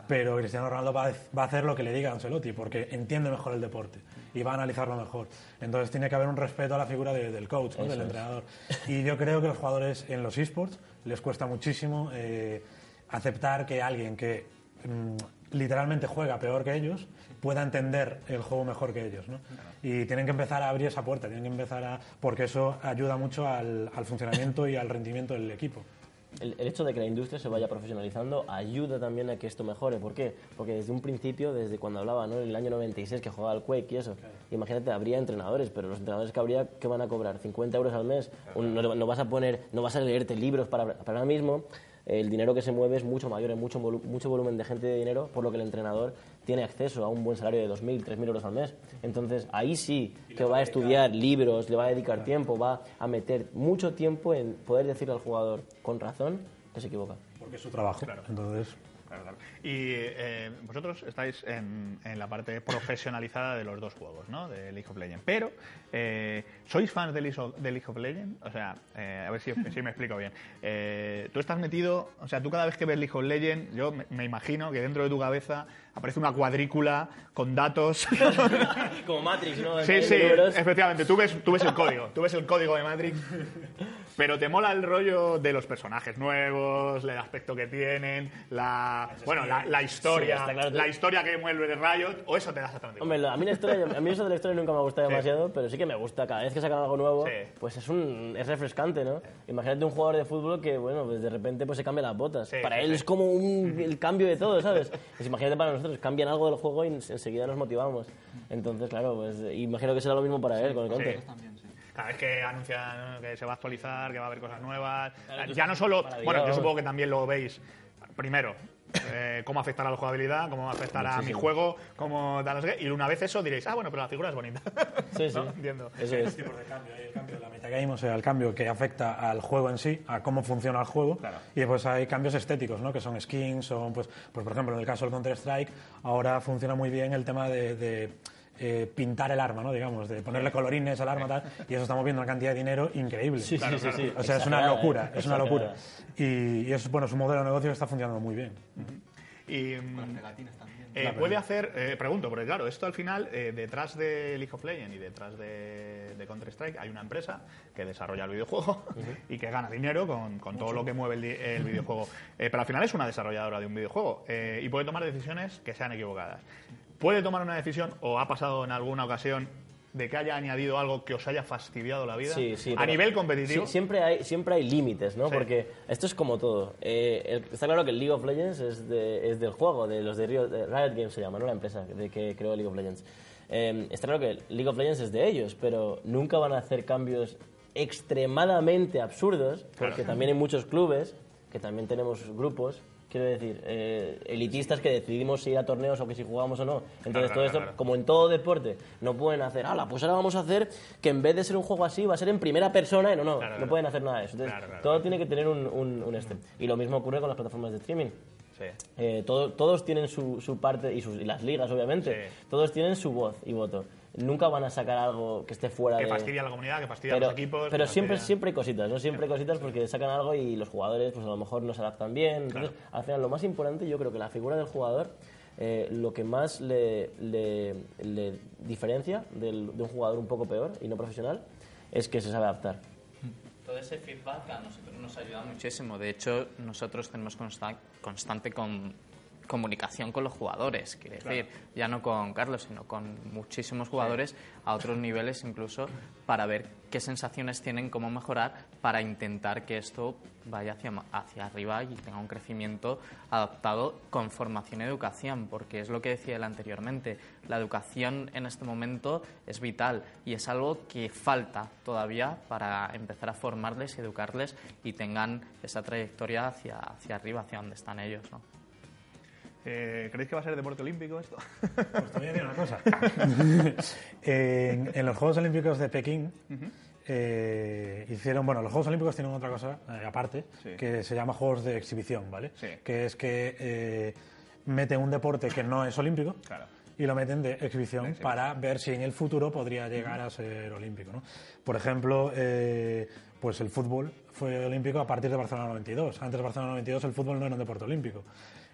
Pero Cristiano Ronaldo va a, va a hacer lo que le diga Ancelotti, porque entiende mejor el deporte y va a analizarlo mejor. Entonces tiene que haber un respeto a la figura de- del coach, ¿no? del entrenador. Y yo creo que los jugadores en los esports les cuesta muchísimo eh, aceptar que alguien que mm, literalmente juega peor que ellos pueda entender el juego mejor que ellos. ¿no? Y tienen que empezar a abrir esa puerta, tienen que empezar a... porque eso ayuda mucho al, al funcionamiento y al rendimiento del equipo. El, el hecho de que la industria se vaya profesionalizando ayuda también a que esto mejore. ¿Por qué? Porque desde un principio, desde cuando hablaba, ¿no? En el año 96 que jugaba al Quake y eso, imagínate, habría entrenadores, pero los entrenadores que habría, ¿qué van a cobrar? ¿50 euros al mes? Un- no, no vas a poner, no vas a leerte libros para, para ahora mismo. El dinero que se mueve es mucho mayor, hay mucho, mucho volumen de gente de dinero, por lo que el entrenador tiene acceso a un buen salario de 2.000, 3.000 euros al mes. Entonces, ahí sí que va a estudiar libros, le va a dedicar tiempo, va a meter mucho tiempo en poder decirle al jugador con razón que se equivoca. Porque es su trabajo. Entonces, Claro. Y eh, vosotros estáis en, en la parte profesionalizada de los dos juegos, ¿no? De League of Legends. Pero, eh, ¿sois fans de League of, de League of Legends? O sea, eh, a ver si, si me explico bien. Tú estás metido, o sea, tú cada vez que ves League of Legends, yo me, me imagino que dentro de tu cabeza aparece una cuadrícula con datos. Como Matrix, ¿no? Sí, sí, efectivamente. Tú ves, tú ves el código, tú ves el código de Matrix. Pero te mola el rollo de los personajes nuevos, el aspecto que tienen, la, bueno, la, la historia, Sí, claro. la historia que mueve de Riot, o eso te da exactamente? Hombre, a mí, la historia, a mí eso de la historia nunca me ha gustado demasiado, pero sí que me gusta. Cada vez que sacan algo nuevo, Sí. pues es, un, es refrescante, ¿no? Imagínate un jugador de fútbol que, bueno, pues de repente pues se cambia las botas. Sí, para sí, él sí. es como un- el cambio de todo, ¿sabes? Pues imagínate para nosotros, cambian algo del juego y ens- enseguida nos motivamos. Entonces, claro, pues imagino que será lo mismo para él con el Counter. Cada vez que anuncian que se va a actualizar, que va a haber cosas nuevas. Claro, ya no solo. Bueno, yo supongo que también lo veis. Primero, eh, cómo afectará a la jugabilidad, cómo afectará a mi juego, cómo. Y una vez eso diréis, ah, bueno, pero la figura es bonita. Sí, sí. ¿No? Entiendo. Eso es. tipos de cambio. Hay el cambio de la metagame, o sea, el cambio que afecta al juego en sí, a cómo funciona el juego. Claro. Y después hay cambios estéticos, ¿no? Que son skins, son, pues, pues por ejemplo, en el caso del Counter-Strike, ahora funciona muy bien el tema de... de, eh, pintar el arma, ¿no? Digamos, de ponerle colorines al arma, tal, y eso estamos viendo una cantidad de dinero increíble. Sí, sí, sí, sí. O sea, es una locura, ¿eh? es una locura. Y, y es, bueno, es un modelo de negocio que está funcionando muy bien. Y, mm, Pegatinas también. Eh, puede hacer, eh, pregunto, porque claro, esto al final, eh, detrás de League of Legends y detrás de, de Counter-Strike hay una empresa que desarrolla el videojuego y que gana dinero con, con todo lo que mueve el, el videojuego. Eh, pero al final es una desarrolladora de un videojuego eh, y puede tomar decisiones que sean equivocadas. Puede tomar una decisión, o ha pasado en alguna ocasión, de que haya añadido algo que os haya fastidiado la vida Sí, sí, a nivel competitivo. sí, siempre, hay, siempre hay límites, ¿no? Porque esto es como todo. Eh, el- está claro que el League of Legends es, de- es del juego, de los de Riot, de Riot Games se llama, ¿no? La empresa de que creó League of Legends. Eh, está claro que League of Legends es de ellos, pero nunca van a hacer cambios extremadamente absurdos, porque también hay muchos clubes, que también tenemos grupos, quiero decir, eh, elitistas que decidimos si ir a torneos o que si jugamos o no. Entonces Claro, todo esto, claro. como en todo deporte, no pueden hacer, ala, pues ahora vamos a hacer que en vez de ser un juego así, va a ser en primera persona. y No, no, no pueden hacer nada de eso. Entonces, todo tiene que tener un, un, un este. Y lo mismo ocurre con las plataformas de streaming. Sí. Eh, todo- todos tienen su, su parte, y, sus, y las ligas, obviamente, Sí. todos tienen su voz y voto. Nunca van a sacar algo que esté fuera Que de... fastidia a la comunidad, que fastidia a pero, los equipos. pero que siempre, fastidia- siempre hay cositas, ¿no? Siempre hay cositas porque sacan algo y los jugadores pues a lo mejor no se adaptan bien. Entonces, al final, lo más importante yo creo que la figura del jugador, eh, lo que más le, le- le diferencia del- de un jugador un poco peor y no profesional, es que se sabe adaptar. Todo ese feedback a nosotros nos ayuda muchísimo. De hecho, nosotros tenemos consta- constante con- comunicación con los jugadores. Quiere decir, ya no con Carlos, sino con muchísimos jugadores a otros niveles incluso para ver qué sensaciones tienen, cómo mejorar, para intentar que esto vaya hacia, hacia arriba y tenga un crecimiento adaptado con formación y educación, porque es lo que decía él anteriormente, la educación en este momento es vital y es algo que falta todavía para empezar a formarles y educarles y tengan esa trayectoria hacia, hacia arriba, hacia donde están ellos. ¿no? Eh, ¿Creéis que va a ser deporte olímpico esto? Pues te voy a decir una cosa. en, en los Juegos Olímpicos de Pekín eh, hicieron, bueno, los Juegos Olímpicos tienen otra cosa eh, aparte Sí. que se llama Juegos de Exhibición, ¿vale? Sí. Que es que meten un deporte que no es olímpico Claro. y lo meten de exhibición para ver si en el futuro podría llegar a ser olímpico. ¿no? Por ejemplo, eh, pues el fútbol fue olímpico a partir de Barcelona 92. Antes de Barcelona 92 el fútbol no era un deporte olímpico.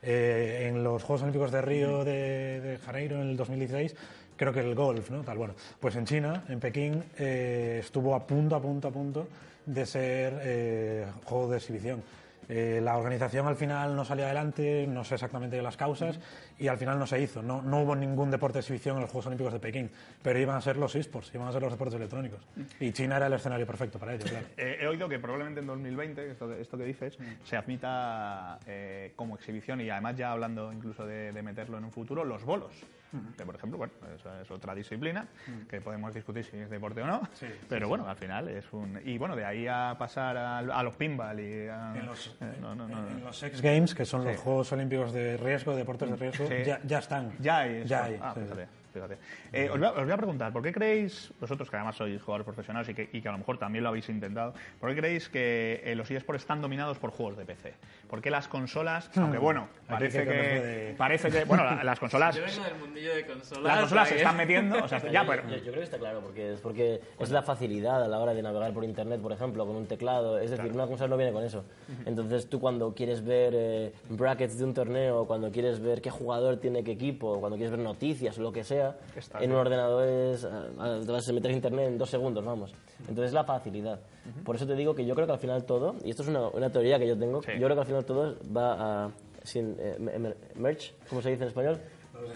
Eh, en los Juegos Olímpicos de Río de, Janeiro en el 2016 creo que el golf, ¿no? Tal, bueno, pues en China, en Pekín, eh, estuvo a punto, a punto, a punto de ser eh, juego de exhibición. La organización al final no salió adelante, no sé exactamente las causas, y al final no se hizo. No, no hubo ningún deporte de exhibición en los Juegos Olímpicos de Pekín, pero iban a ser los esports, iban a ser los deportes electrónicos. Y China era el escenario perfecto para ello, claro. Eh, he oído que probablemente en 2020, esto, esto que dices, se admita eh, como exhibición y además ya hablando incluso de, de meterlo en un futuro, los bolos. Que por ejemplo, bueno, eso es otra disciplina que podemos discutir si es deporte o no, pero bueno, al final es un... Y bueno, de ahí a pasar al- a, los pinball y a... En los, eh, no, no, no, en los X Games, que son los Sí. Juegos Olímpicos de riesgo, deportes de riesgo, Sí. Ya, ya están. Ya hay. eso. Ya hay, Ah, sí, sí. Fíjate. Eh, os, voy a, os voy a preguntar, ¿por qué creéis, vosotros que además sois jugadores profesionales y que, y que a lo mejor también lo habéis intentado, ¿por qué creéis que eh, los eSports están dominados por juegos de PC? ¿Por qué las consolas, aunque bueno, parece que de- parece que, bueno, la- las consolas, Yo vengo del mundillo de consolas. las consolas se están metiendo, o sea, ya, yo, pero... yo- yo creo que está claro, porque es porque es la facilidad a la hora de navegar por internet, por ejemplo, con un teclado. Es decir, una consola no viene con eso. Entonces tú cuando quieres ver eh, brackets de un torneo, cuando quieres ver qué jugador tiene qué equipo, cuando quieres ver noticias o lo que sea, Está en bien. un ordenador es, te vas a meter a internet en dos segundos, vamos. Entonces es la facilidad. Por eso te digo que yo creo que al final todo, y esto es una, una teoría que yo tengo, Sí. yo creo que al final todo va a... Sin, eh, me- me- merge, ¿cómo se dice en español?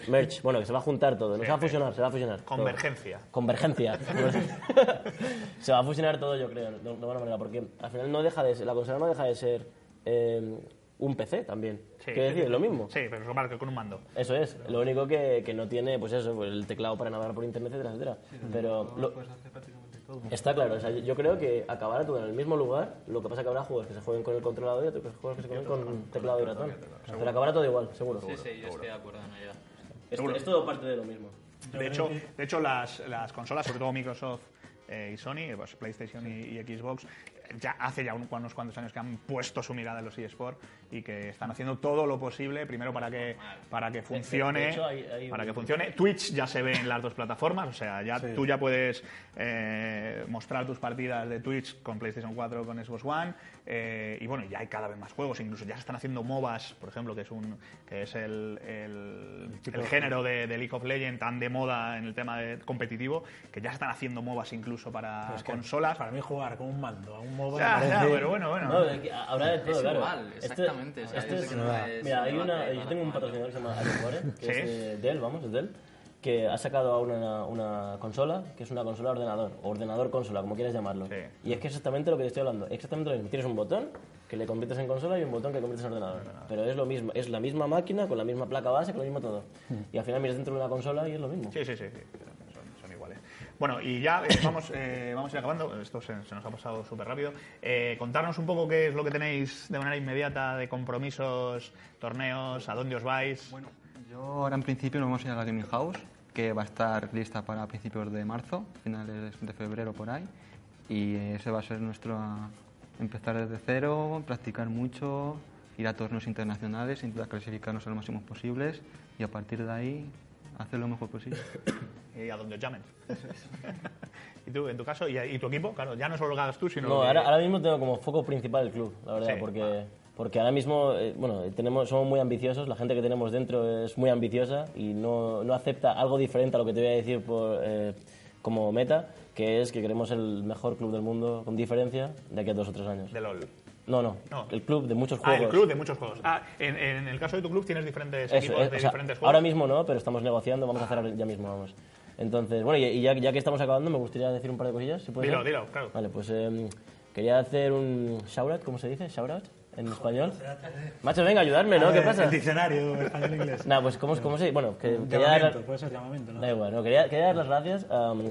Merge, bueno, que se va a juntar todo, no se va a fusionar, se va a fusionar. todo. Convergencia. Convergencia. se va a fusionar todo, yo creo, de, de buena manera, porque al final no deja de ser, la consola no deja de ser eh, un PC también. Sí, Quiero decir, sí. lo mismo. Sí, pero eso que con un mando. Eso es, lo único que, que no tiene, pues eso, pues el teclado para navegar por internet, etcétera, etcétera. Pero lo- está claro, o sea, yo creo que acabará todo en el mismo lugar, lo que pasa que habrá juegos que se jueguen con el controlador y otros juegos que se jueguen con teclado y ratón. Pero acabará todo igual, seguro. Sí, sí, yo estoy de acuerdo en ello. Es, es todo parte de lo mismo. De hecho, de hecho las, las consolas, sobre todo Microsoft eh, y Sony, pues PlayStation y, y Xbox, ya hace ya un- unos cuantos años que han puesto su mirada en los eSports y que están haciendo todo lo posible, primero para que, para que funcione. hecho, hay- hay para un- que funcione. Twitch ya se ve en las dos plataformas, o sea, ya tú ya puedes eh, mostrar tus partidas de Twitch con PlayStation 4, con Xbox One, eh, y bueno, ya hay cada vez más juegos, incluso ya se están haciendo MOBAs, por ejemplo, que es un que es el, el, el género de, de League of Legends tan de moda en el tema de competitivo, que ya se están haciendo MOBAs incluso para Es que consolas. Para mí jugar con un mando a un móvil Ya, ya, pero bueno, bueno. No, de todo, Es claro. igual, exactamente, o sea, este es que no es mira, hay una, yo tengo un patrocinador que se llama Alienware, que Sí. es de Dell, vamos, es Dell, que ha sacado una, una consola, que es una consola ordenador, o ordenador consola, como quieras llamarlo. Sí. Y es que exactamente lo que te estoy hablando, exactamente lo mismo. Tienes un botón que le conviertes en consola y un botón que conviertes en ordenador. Pero es lo mismo, es la misma máquina, con la misma placa base, con lo mismo todo. Y al final miras dentro de una consola y es lo mismo. Sí, sí, sí, sí. Bueno, y ya eh, vamos, eh, vamos a ir acabando. Esto se, nos ha pasado súper rápido. Eh, contarnos un poco qué es lo que tenéis de manera inmediata de compromisos, torneos, a dónde os vais. Bueno, yo ahora en principio nos vamos a ir a la Gaming House, que va a estar lista para principios de marzo, finales de febrero por ahí. Y ese va a ser nuestro empezar desde cero, practicar mucho, ir a torneos internacionales, intentar clasificarnos a lo máximo posibles y a partir de ahí hacer lo mejor posible. Y a donde os llamen. y tú, en tu caso, y, y tu equipo, claro, ya no solo lo que hagas tú, sino No, ahora, ahora mismo tengo como foco principal el club, la verdad, Sí, porque, porque ahora mismo, eh, bueno, tenemos, somos muy ambiciosos, la gente que tenemos dentro es muy ambiciosa y no, no acepta algo diferente a lo que te voy a decir por, eh, como meta, que es que queremos el mejor club del mundo con diferencia de aquí a dos o tres años. de LOL. No, no, No. el club de muchos Ah, juegos. el club de muchos juegos. Ah, en, en el caso de tu club tienes diferentes Eso, equipos eh, de o sea, diferentes juegos. ahora mismo no, pero estamos negociando, vamos a cerrar ya mismo, vamos. Entonces, bueno, y, y ya, ya que estamos acabando, me gustaría decir un par de cosillas, si puede Dilo, ser? dilo, claro. Vale, pues eh, quería hacer un shout-out, ¿cómo se dice? ¿Shout-out? ¿En español? Macho, venga, ayudarme, ¿no? ¿Qué Eh, pasa? El diccionario español-inglés. Nada, pues ¿cómo, cómo se Bueno, que quería dar, puede ser llamamiento, ¿no? da igual, no, quería, quería dar las gracias um,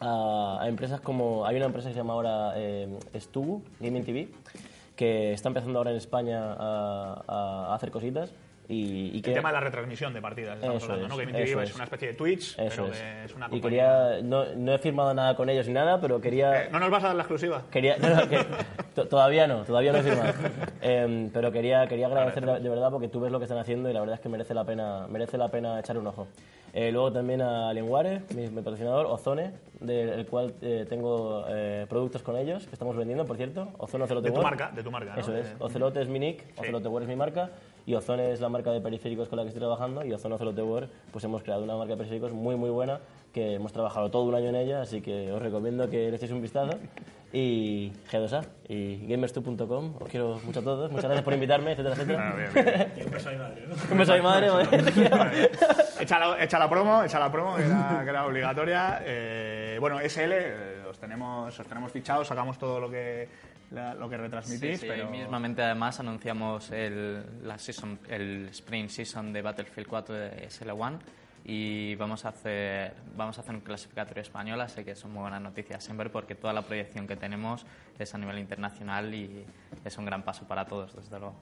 a, a empresas como... Hay una empresa que se llama ahora eh, Stubu, Gaming TV, que está empezando ahora en España a, a hacer cositas y, y El que... tema de la retransmisión de partidas, estamos Eso hablando, ¿no? es, Que eso es es. una especie de Twitch, Eso pero es. que es una y compañía... quería... No, no he firmado nada con ellos ni nada, pero quería... Eh, ¿No nos vas a dar la exclusiva? Quería, no, no, que- To- Todavía no, todavía no he firmado. Em, pero quería, quería agradecer de, verdad porque tú ves lo que están haciendo y la verdad es que merece la pena, merece la pena echar un ojo. Eh, luego también a Lenguare, mi, mi patrocinador, Ozone, del cual eh, tengo eh, productos con ellos que estamos vendiendo, por cierto. Ozone Ocelote De tu Wear. marca, de tu marca. Eso es. Ocelote es mi nick, Ocelote Wear es mi marca y Ozone es la marca de periféricos con la que estoy trabajando y Ozone Ocelote Wear, pues hemos creado una marca de periféricos muy muy buena que hemos trabajado todo un año en ella, así que os recomiendo que le echéis un vistazo. Y G2A y gamers2.com, os quiero mucho a todos, muchas gracias por invitarme, etcétera, etcétera. Ah, bien, bien. Y un beso a mi madre, ¿no? Un beso a mi madre, madre. Echa la, echa la promo, echa la promo, que era, que era obligatoria. Eh, bueno, SL, eh, os tenemos, os tenemos fichados, sacamos todo lo que, la- lo que retransmitís, Sí, sí, pero... mismamente además anunciamos el, la season, el Spring Season de Battlefield 4 de SL1 y vamos a hacer vamos a hacer un clasificatorio español, así que son muy buenas noticias siempre porque toda la proyección que tenemos es a nivel internacional y es un gran paso para todos, desde luego.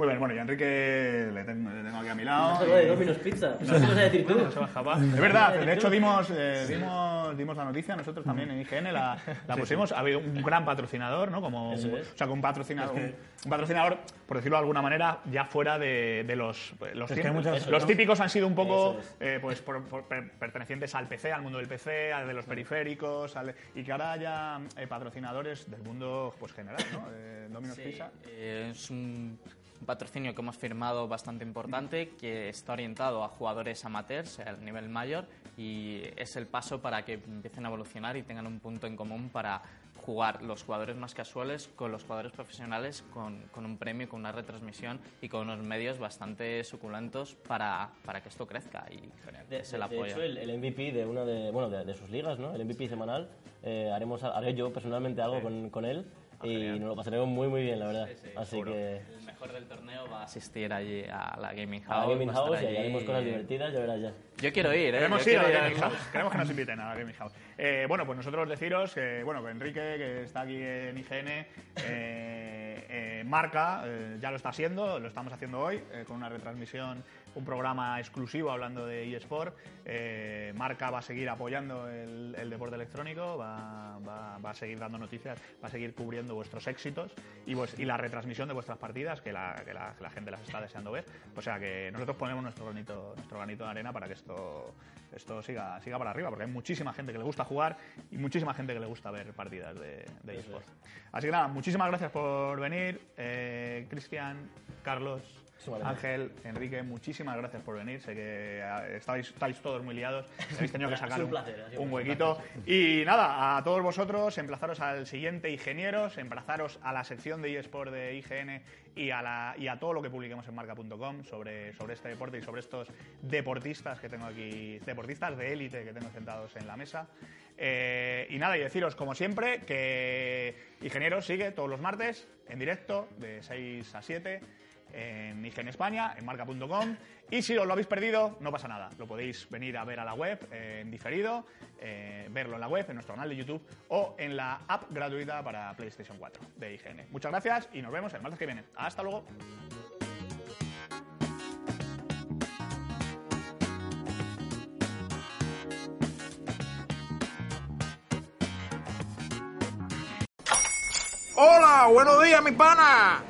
Muy bien, bueno, yo a Enrique le tengo, le tengo aquí a mi lado. Algo de Domino's Pizza, ¿qué vas a decir tú? No se va a escapar. Es verdad, de hecho dimos, eh, dimos, dimos la noticia, nosotros también en IGN la, la pusimos. Ha habido un gran patrocinador, ¿no? Como, Eso un- es. O sea, con un patrocinador, un, un patrocinador, por decirlo de alguna manera, ya fuera de, de los, los, Es que típicos, muchas- los típicos han sido un poco eh, pues, por- por- per- pertenecientes al PC, al mundo del PC, al de los periféricos, al- y que ahora haya eh, patrocinadores del mundo pues, general, ¿no? Eh, Domino's Pizza. Eh, es un un patrocinio que hemos firmado bastante importante que está orientado a jugadores amateurs al nivel mayor y es el paso para que empiecen a evolucionar y tengan un punto en común para jugar los jugadores más casuales con los jugadores profesionales con, con un premio, con una retransmisión y con unos medios bastante suculentos para, para que esto crezca y De, es el de apoyo. hecho, el, el MVP de una de, bueno, de, de sus ligas, ¿no? El MVP semanal, eh, haremos, haré yo personalmente algo con, con él y nos lo pasaremos muy muy bien, la verdad. Así que mejor del torneo va a asistir allí a la Gaming a House. la Gaming a House y allí. haremos cosas divertidas, ya verás ya. Yo quiero ir, ¿eh? Queremos Yo ir a la Gaming House. Queremos que nos inviten a la Gaming House. Eh, bueno, pues nosotros deciros que, bueno, que Enrique, que está aquí en IGN, eh, eh, marca, eh, ya lo está haciendo, lo estamos haciendo hoy, eh, con una retransmisión, un programa exclusivo hablando de eSport. Eh, marca va a seguir apoyando el, el deporte electrónico, va, va- va a seguir dando noticias, va a seguir cubriendo vuestros éxitos y, vues- y la retransmisión de vuestras partidas, que la, que la- que la gente las está deseando ver. O sea que nosotros ponemos nuestro granito, nuestro granito de arena para que esto esto siga, siga para arriba, porque hay muchísima gente que le gusta jugar y muchísima gente que le gusta ver partidas de, de eSports. Así que nada, muchísimas gracias por venir, eh, Cristian, Carlos. Ángel, Enrique, muchísimas gracias por venir. Sé que eh, estáis, estáis todos muy liados, habéis tenido que sacar un, placer, un un huequito. Y nada, a todos vosotros, emplazaros al siguiente Ingenieros, emplazaros a la sección de eSport de IGN y a, la, y a todo lo que publiquemos en marca.com sobre, sobre este deporte y sobre estos deportistas que tengo aquí, deportistas de élite que tengo sentados en la mesa. Eh, y nada, y deciros, como siempre, que Ingenieros sigue todos los martes en directo de 6 a 7 en IGN España, en marca.com. Y si os lo habéis perdido, no pasa nada. Lo podéis venir a ver a la web eh, en diferido, eh, verlo en la web, en nuestro canal de YouTube o en la app gratuita para PlayStation 4 de IGN. Muchas gracias y nos vemos el martes que viene. Hasta luego. Hola, buenos días, mi pana.